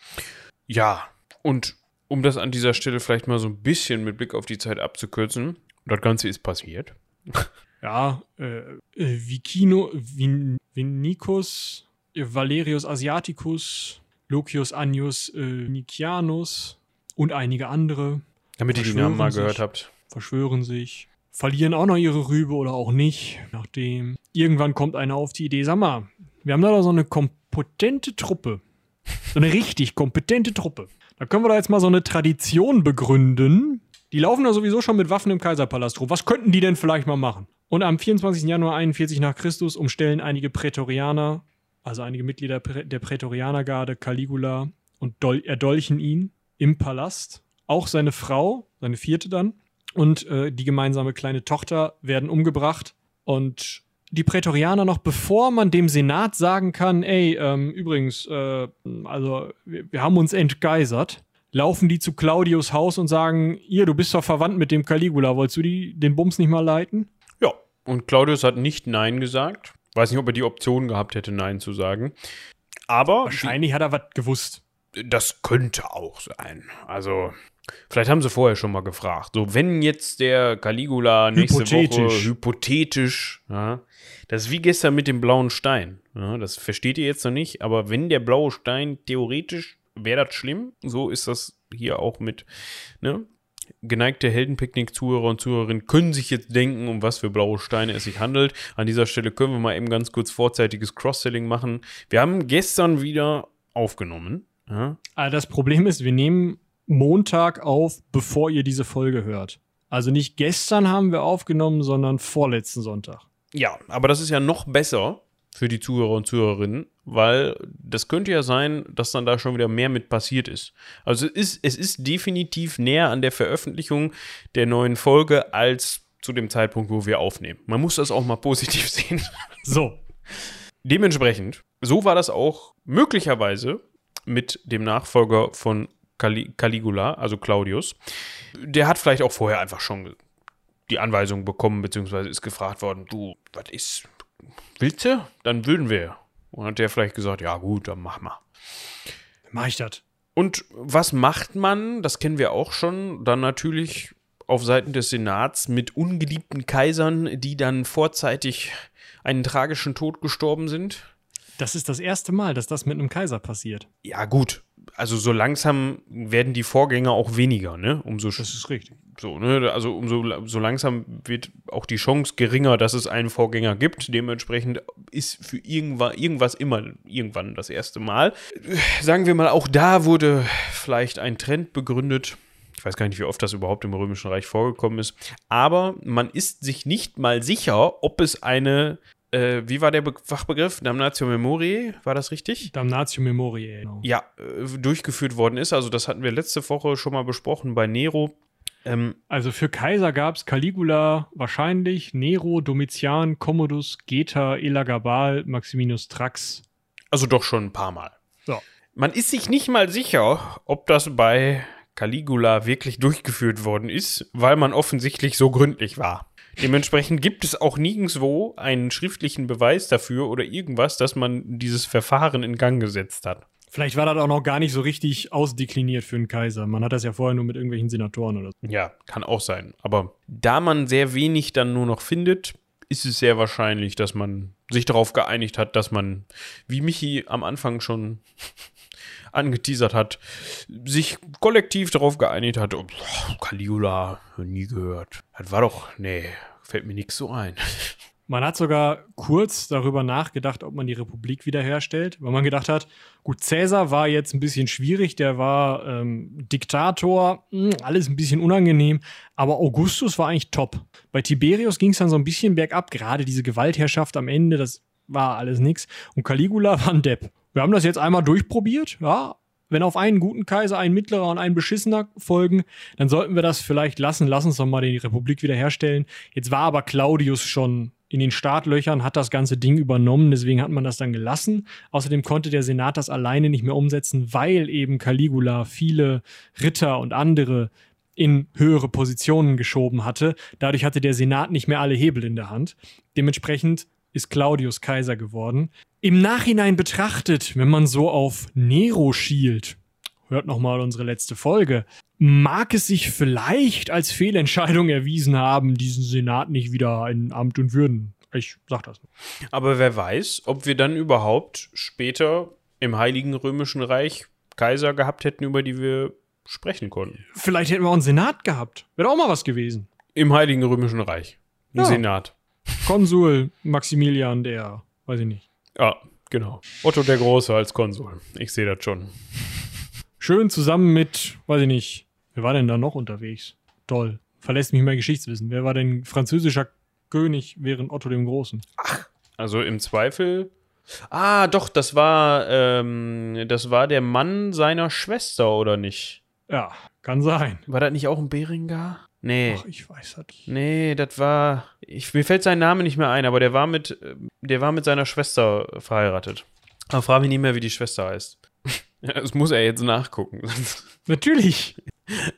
Ja, und um das an dieser Stelle vielleicht mal so ein bisschen mit Blick auf die Zeit abzukürzen, das Ganze ist passiert. Ja, äh, äh, Vicino, Vin, Vinicus, äh, Valerius Asiaticus, Lucius Annius äh, Nicianus und einige andere Damit ihr die Verschwören Namen mal sich. gehört habt. verschwören sich, verlieren auch noch ihre Rübe oder auch nicht, nachdem irgendwann kommt einer auf die Idee, sag mal, wir haben da doch so eine kompetente Truppe. So eine richtig kompetente Truppe. Da können wir da jetzt mal so eine Tradition begründen. Die laufen da sowieso schon mit Waffen im Kaiserpalast rum. Was könnten die denn vielleicht mal machen? Und am 24. Januar 41 nach Christus umstellen einige Prätorianer, also einige Mitglieder der Prätorianergarde, Caligula und dol erdolchen ihn im Palast. Auch seine Frau, seine vierte dann, und äh, die gemeinsame kleine Tochter werden umgebracht. Und die Prätorianer noch, bevor man dem Senat sagen kann, ey, ähm, übrigens, äh, also wir, wir haben uns entgeisert, laufen die zu Claudius Haus und sagen, ihr, du bist doch verwandt mit dem Caligula, wolltest du die, den Bums nicht mal leiten? Ja, und Claudius hat nicht Nein gesagt. Weiß nicht, ob er die Option gehabt hätte, Nein zu sagen. Aber Wahrscheinlich hat er was gewusst. das könnte auch sein. Also, vielleicht haben sie vorher schon mal gefragt. So, wenn jetzt der Caligula nächste Woche Hypothetisch. hypothetisch, ja, das ist wie gestern mit dem blauen Stein. Ja, das versteht ihr jetzt noch nicht, aber wenn der blaue Stein theoretisch wäre das schlimm, so ist das hier auch mit, ne? Geneigte Heldenpicknick-Zuhörer und Zuhörerinnen können sich jetzt denken, um was für blaue Steine es sich handelt. An dieser Stelle können wir mal eben ganz kurz vorzeitiges Cross-Selling machen. Wir haben gestern wieder aufgenommen. Ja, Aber das Problem ist, wir nehmen Montag auf, bevor ihr diese Folge hört. Also nicht gestern haben wir aufgenommen, sondern vorletzten Sonntag. Ja, aber das ist ja noch besser für die Zuhörer und Zuhörerinnen, weil das könnte ja sein, dass dann da schon wieder mehr mit passiert ist. Also es ist, es ist definitiv näher an der Veröffentlichung der neuen Folge als zu dem Zeitpunkt, wo wir aufnehmen. Man muss das auch mal positiv sehen. So, Dementsprechend, so war das auch möglicherweise mit dem Nachfolger von Cali Caligula, also Claudius. Der hat vielleicht auch vorher einfach schon die Anweisung bekommen, beziehungsweise ist gefragt worden, du, was ist, willst du? Dann würden wir. Und hat der vielleicht gesagt, ja gut, dann mach mal. mach ich das. Und was macht man, das kennen wir auch schon, dann natürlich auf Seiten des Senats mit ungeliebten Kaisern, die dann vorzeitig einen tragischen Tod gestorben sind? Das ist das erste Mal, dass das mit einem Kaiser passiert. Ja, gut. Also so langsam werden die Vorgänger auch weniger, ne? Umso Das ist richtig. so, ne? Also umso so langsam wird auch die Chance geringer, dass es einen Vorgänger gibt. Dementsprechend ist für irgendwas, irgendwas immer irgendwann das erste Mal. Sagen wir mal, auch da wurde vielleicht ein Trend begründet. Ich weiß gar nicht, wie oft das überhaupt im Römischen Reich vorgekommen ist. Aber man ist sich nicht mal sicher, ob es eine, äh, wie war der Be Fachbegriff? Damnatio Memoriae, war das richtig? Damnatio Memoriae. Genau. ja, äh, durchgeführt worden ist. Also das hatten wir letzte Woche schon mal besprochen bei Nero. Ähm, Also für Kaiser gab es Caligula wahrscheinlich, Nero, Domitian, Commodus, Geta, Elagabal, Maximinus Thrax. also doch schon ein paar Mal. So. Man ist sich nicht mal sicher, ob das bei Caligula wirklich durchgeführt worden ist, weil man offensichtlich so gründlich war. Dementsprechend gibt es auch nirgendwo einen schriftlichen Beweis dafür oder irgendwas, dass man dieses Verfahren in Gang gesetzt hat. Vielleicht war das auch noch gar nicht so richtig ausdekliniert für einen Kaiser. Man hat das ja vorher nur mit irgendwelchen Senatoren oder so. Ja, kann auch sein. Aber da man sehr wenig dann nur noch findet, ist es sehr wahrscheinlich, dass man sich darauf geeinigt hat, dass man, wie Michi am Anfang schon angeteasert hat, sich kollektiv darauf geeinigt hat, oh, Caligula, nie gehört. Das war doch, nee, fällt mir nichts so ein. Man hat sogar kurz darüber nachgedacht, ob man die Republik wiederherstellt, weil man gedacht hat, gut, Cäsar war jetzt ein bisschen schwierig, der war ähm, Diktator, mh, alles ein bisschen unangenehm, aber Augustus war eigentlich top. Bei Tiberius ging es dann so ein bisschen bergab, gerade diese Gewaltherrschaft am Ende, das war alles nix. Und Caligula war ein Depp. Wir haben das jetzt einmal durchprobiert, ja, wenn auf einen guten Kaiser ein mittlerer und ein beschissener folgen, dann sollten wir das vielleicht lassen. Lass uns doch mal die Republik wiederherstellen. Jetzt war aber Claudius schon in den Startlöchern, hat das ganze Ding übernommen, deswegen hat man das dann gelassen. Außerdem konnte der Senat das alleine nicht mehr umsetzen, weil eben Caligula viele Ritter und andere in höhere Positionen geschoben hatte. Dadurch hatte der Senat nicht mehr alle Hebel in der Hand. Dementsprechend ist Claudius Kaiser geworden. Im Nachhinein betrachtet, wenn man so auf Nero schielt, hört nochmal unsere letzte Folge, mag es sich vielleicht als Fehlentscheidung erwiesen haben, diesen Senat nicht wieder in Amt und Würden. Ich sag das. Nur. Aber wer weiß, ob wir dann überhaupt später im Heiligen Römischen Reich Kaiser gehabt hätten, über die wir sprechen konnten. Vielleicht hätten wir auch einen Senat gehabt. Wäre auch mal was gewesen. Im Heiligen Römischen Reich. Ein Ja. Senat. Konsul Maximilian der, weiß ich nicht. Ja, genau. Otto der Große als Konsul. Ich sehe das schon. Schön zusammen mit, weiß ich nicht, wer war denn da noch unterwegs? Toll. Verlässt mich mein Geschichtswissen. Wer war denn französischer König während Otto dem Großen? Also im Zweifel. Ah, doch, das war, ähm, das war der Mann seiner Schwester, oder nicht? Ja, kann sein. War das nicht auch ein Beringer? Nee. Ach, ich weiß das. Nee, das war. Ich, mir fällt sein Name nicht mehr ein, aber der war mit, der war mit seiner Schwester verheiratet. Aber frage mich nicht mehr, wie die Schwester heißt. Ja, das muss er jetzt nachgucken. Natürlich.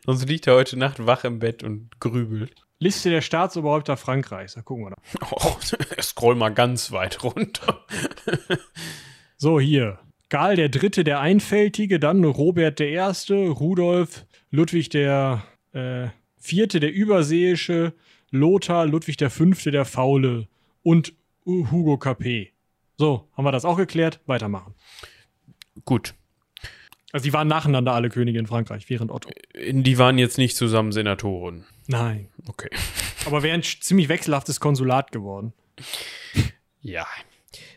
sonst liegt er heute Nacht wach im Bett und grübelt. Liste der Staatsoberhäupter Frankreichs. Da gucken wir da. Oh, scroll mal ganz weit runter. So, hier. Karl der Dritte, der Einfältige, dann Robert der Erste, Rudolf, Ludwig der äh, Vierte, der Überseeische, Lothar, Ludwig der Fünfte, der Faule und Hugo Capet. So, haben wir das auch geklärt? Weitermachen. Gut. Also die waren nacheinander alle Könige in Frankreich, während Otto. Die waren jetzt nicht zusammen Senatoren. Nein. Okay. Aber wäre ein ziemlich wechselhaftes Konsulat geworden. Ja.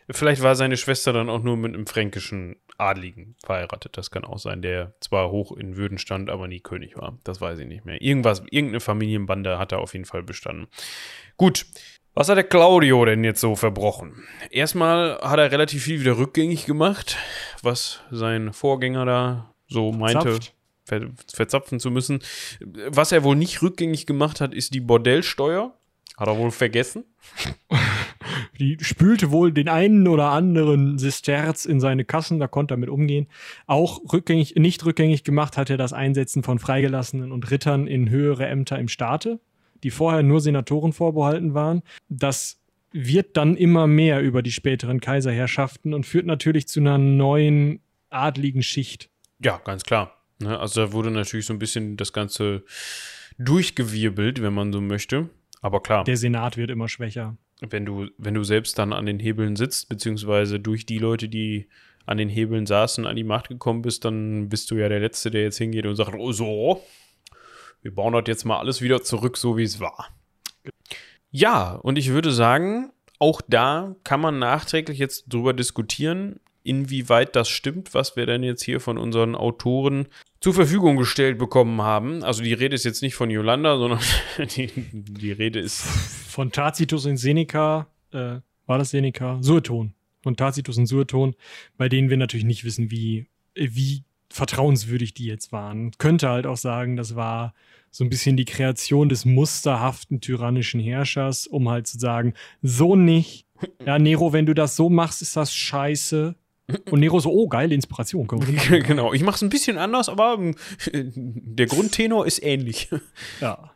Vielleicht war seine Schwester dann auch nur mit einem fränkischen Adligen verheiratet. Das kann auch sein, der zwar hoch in Würden stand, aber nie König war. Das weiß ich nicht mehr. Irgendwas, irgendeine Familienbande hat er auf jeden Fall bestanden. Gut. Was hat der Claudio denn jetzt so verbrochen? Erstmal hat er relativ viel wieder rückgängig gemacht, was sein Vorgänger da so meinte, Zapft. ver verzapfen zu müssen. Was er wohl nicht rückgängig gemacht hat, ist die Bordellsteuer. Hat er wohl vergessen. Die spülte wohl den einen oder anderen Sesterz in seine Kassen, da konnte er mit umgehen. Auch rückgängig, nicht rückgängig gemacht hat er das Einsetzen von Freigelassenen und Rittern in höhere Ämter im Staate, die vorher nur Senatoren vorbehalten waren. Das wird dann immer mehr über die späteren Kaiserherrschaften und führt natürlich zu einer neuen adligen Schicht. Ja, ganz klar. Ne, also da wurde natürlich so ein bisschen das Ganze durchgewirbelt, wenn man so möchte. Aber klar, Der Senat wird immer schwächer. Wenn du, wenn du selbst dann an den Hebeln sitzt, beziehungsweise durch die Leute, die an den Hebeln saßen, an die Macht gekommen bist, dann bist du ja der Letzte, der jetzt hingeht und sagt, oh so, wir bauen das jetzt mal alles wieder zurück, so wie es war. Ja, und ich würde sagen, auch da kann man nachträglich jetzt drüber diskutieren, inwieweit das stimmt, was wir denn jetzt hier von unseren Autoren zur Verfügung gestellt bekommen haben. Also die Rede ist jetzt nicht von Yolanda, sondern die, die Rede ist Von Tacitus und Seneca, äh, war das Seneca? Sueton. Von Tacitus und Sueton, bei denen wir natürlich nicht wissen, wie, wie vertrauenswürdig die jetzt waren. Könnte halt auch sagen, das war so ein bisschen die Kreation des musterhaften tyrannischen Herrschers, um halt zu sagen, so nicht. Ja, Nero, wenn du das so machst, ist das scheiße. Und Nero so, oh, geile Inspiration. Genau, ich mache es ein bisschen anders, aber ähm, der Grundtenor ist ähnlich. Ja.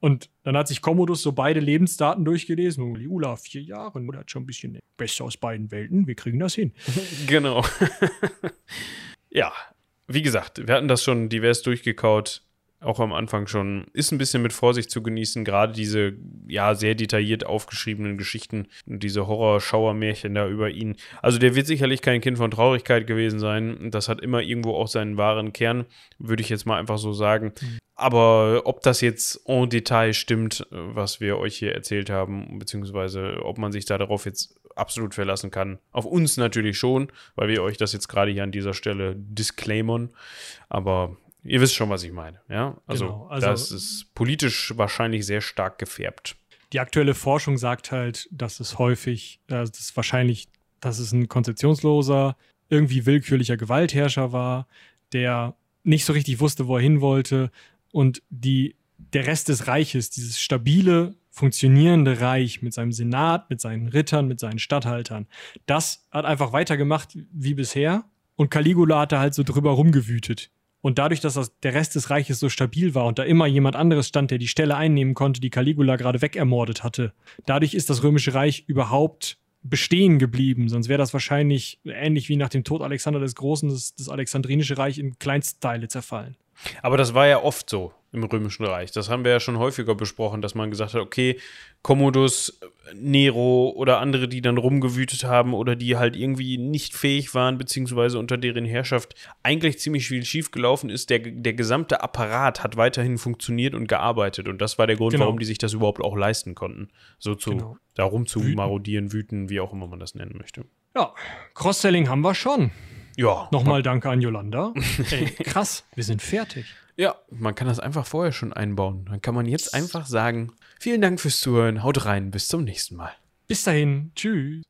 Und dann hat sich Commodus so beide Lebensdaten durchgelesen. Und Liula, vier Jahre, Mutter hat schon ein bisschen besser aus beiden Welten. Wir kriegen das hin. genau. ja, wie gesagt, wir hatten das schon divers durchgekaut, auch am Anfang schon. Ist ein bisschen mit Vorsicht zu genießen, gerade diese ja sehr detailliert aufgeschriebenen Geschichten und diese Horror-Schauermärchen da über ihn. Also der wird sicherlich kein Kind von Traurigkeit gewesen sein. Das hat immer irgendwo auch seinen wahren Kern, würde ich jetzt mal einfach so sagen. Aber ob das jetzt en Detail stimmt, was wir euch hier erzählt haben, beziehungsweise ob man sich da darauf jetzt absolut verlassen kann. Auf uns natürlich schon, weil wir euch das jetzt gerade hier an dieser Stelle disclaimern. Aber ihr wisst schon, was ich meine. Ja, also, Genau, also- das ist politisch wahrscheinlich sehr stark gefärbt. Die aktuelle Forschung sagt halt, dass es häufig, äh, das ist wahrscheinlich, dass es ein konzeptionsloser irgendwie willkürlicher Gewaltherrscher war, der nicht so richtig wusste, wo er hin wollte und die, der Rest des Reiches, dieses stabile, funktionierende Reich mit seinem Senat, mit seinen Rittern, mit seinen Statthaltern, das hat einfach weitergemacht wie bisher und Caligula hat da halt so drüber rumgewütet. Und dadurch, dass das, der Rest des Reiches so stabil war und da immer jemand anderes stand, der die Stelle einnehmen konnte, die Caligula gerade wegermordet hatte, dadurch ist das Römische Reich überhaupt bestehen geblieben. Sonst wäre das wahrscheinlich ähnlich wie nach dem Tod Alexander des Großen, das, das Alexandrinische Reich in Kleinstteile zerfallen. Aber das war ja oft so im Römischen Reich. Das haben wir ja schon häufiger besprochen, dass man gesagt hat, okay, Commodus, Nero oder andere, die dann rumgewütet haben oder die halt irgendwie nicht fähig waren, beziehungsweise unter deren Herrschaft eigentlich ziemlich viel schiefgelaufen ist. Der, der gesamte Apparat hat weiterhin funktioniert und gearbeitet. Und das war der Grund, Genau. warum die sich das überhaupt auch leisten konnten. So zu, Genau. da rum zu Wüten. marodieren, wüten, wie auch immer man das nennen möchte. Ja, Cross-Selling haben wir schon. Ja. Nochmal danke an Yolanda. Ey, krass, wir sind fertig. Ja, man kann das einfach vorher schon einbauen. Dann kann man jetzt einfach sagen, vielen Dank fürs Zuhören, haut rein, bis zum nächsten Mal. Bis dahin, tschüss.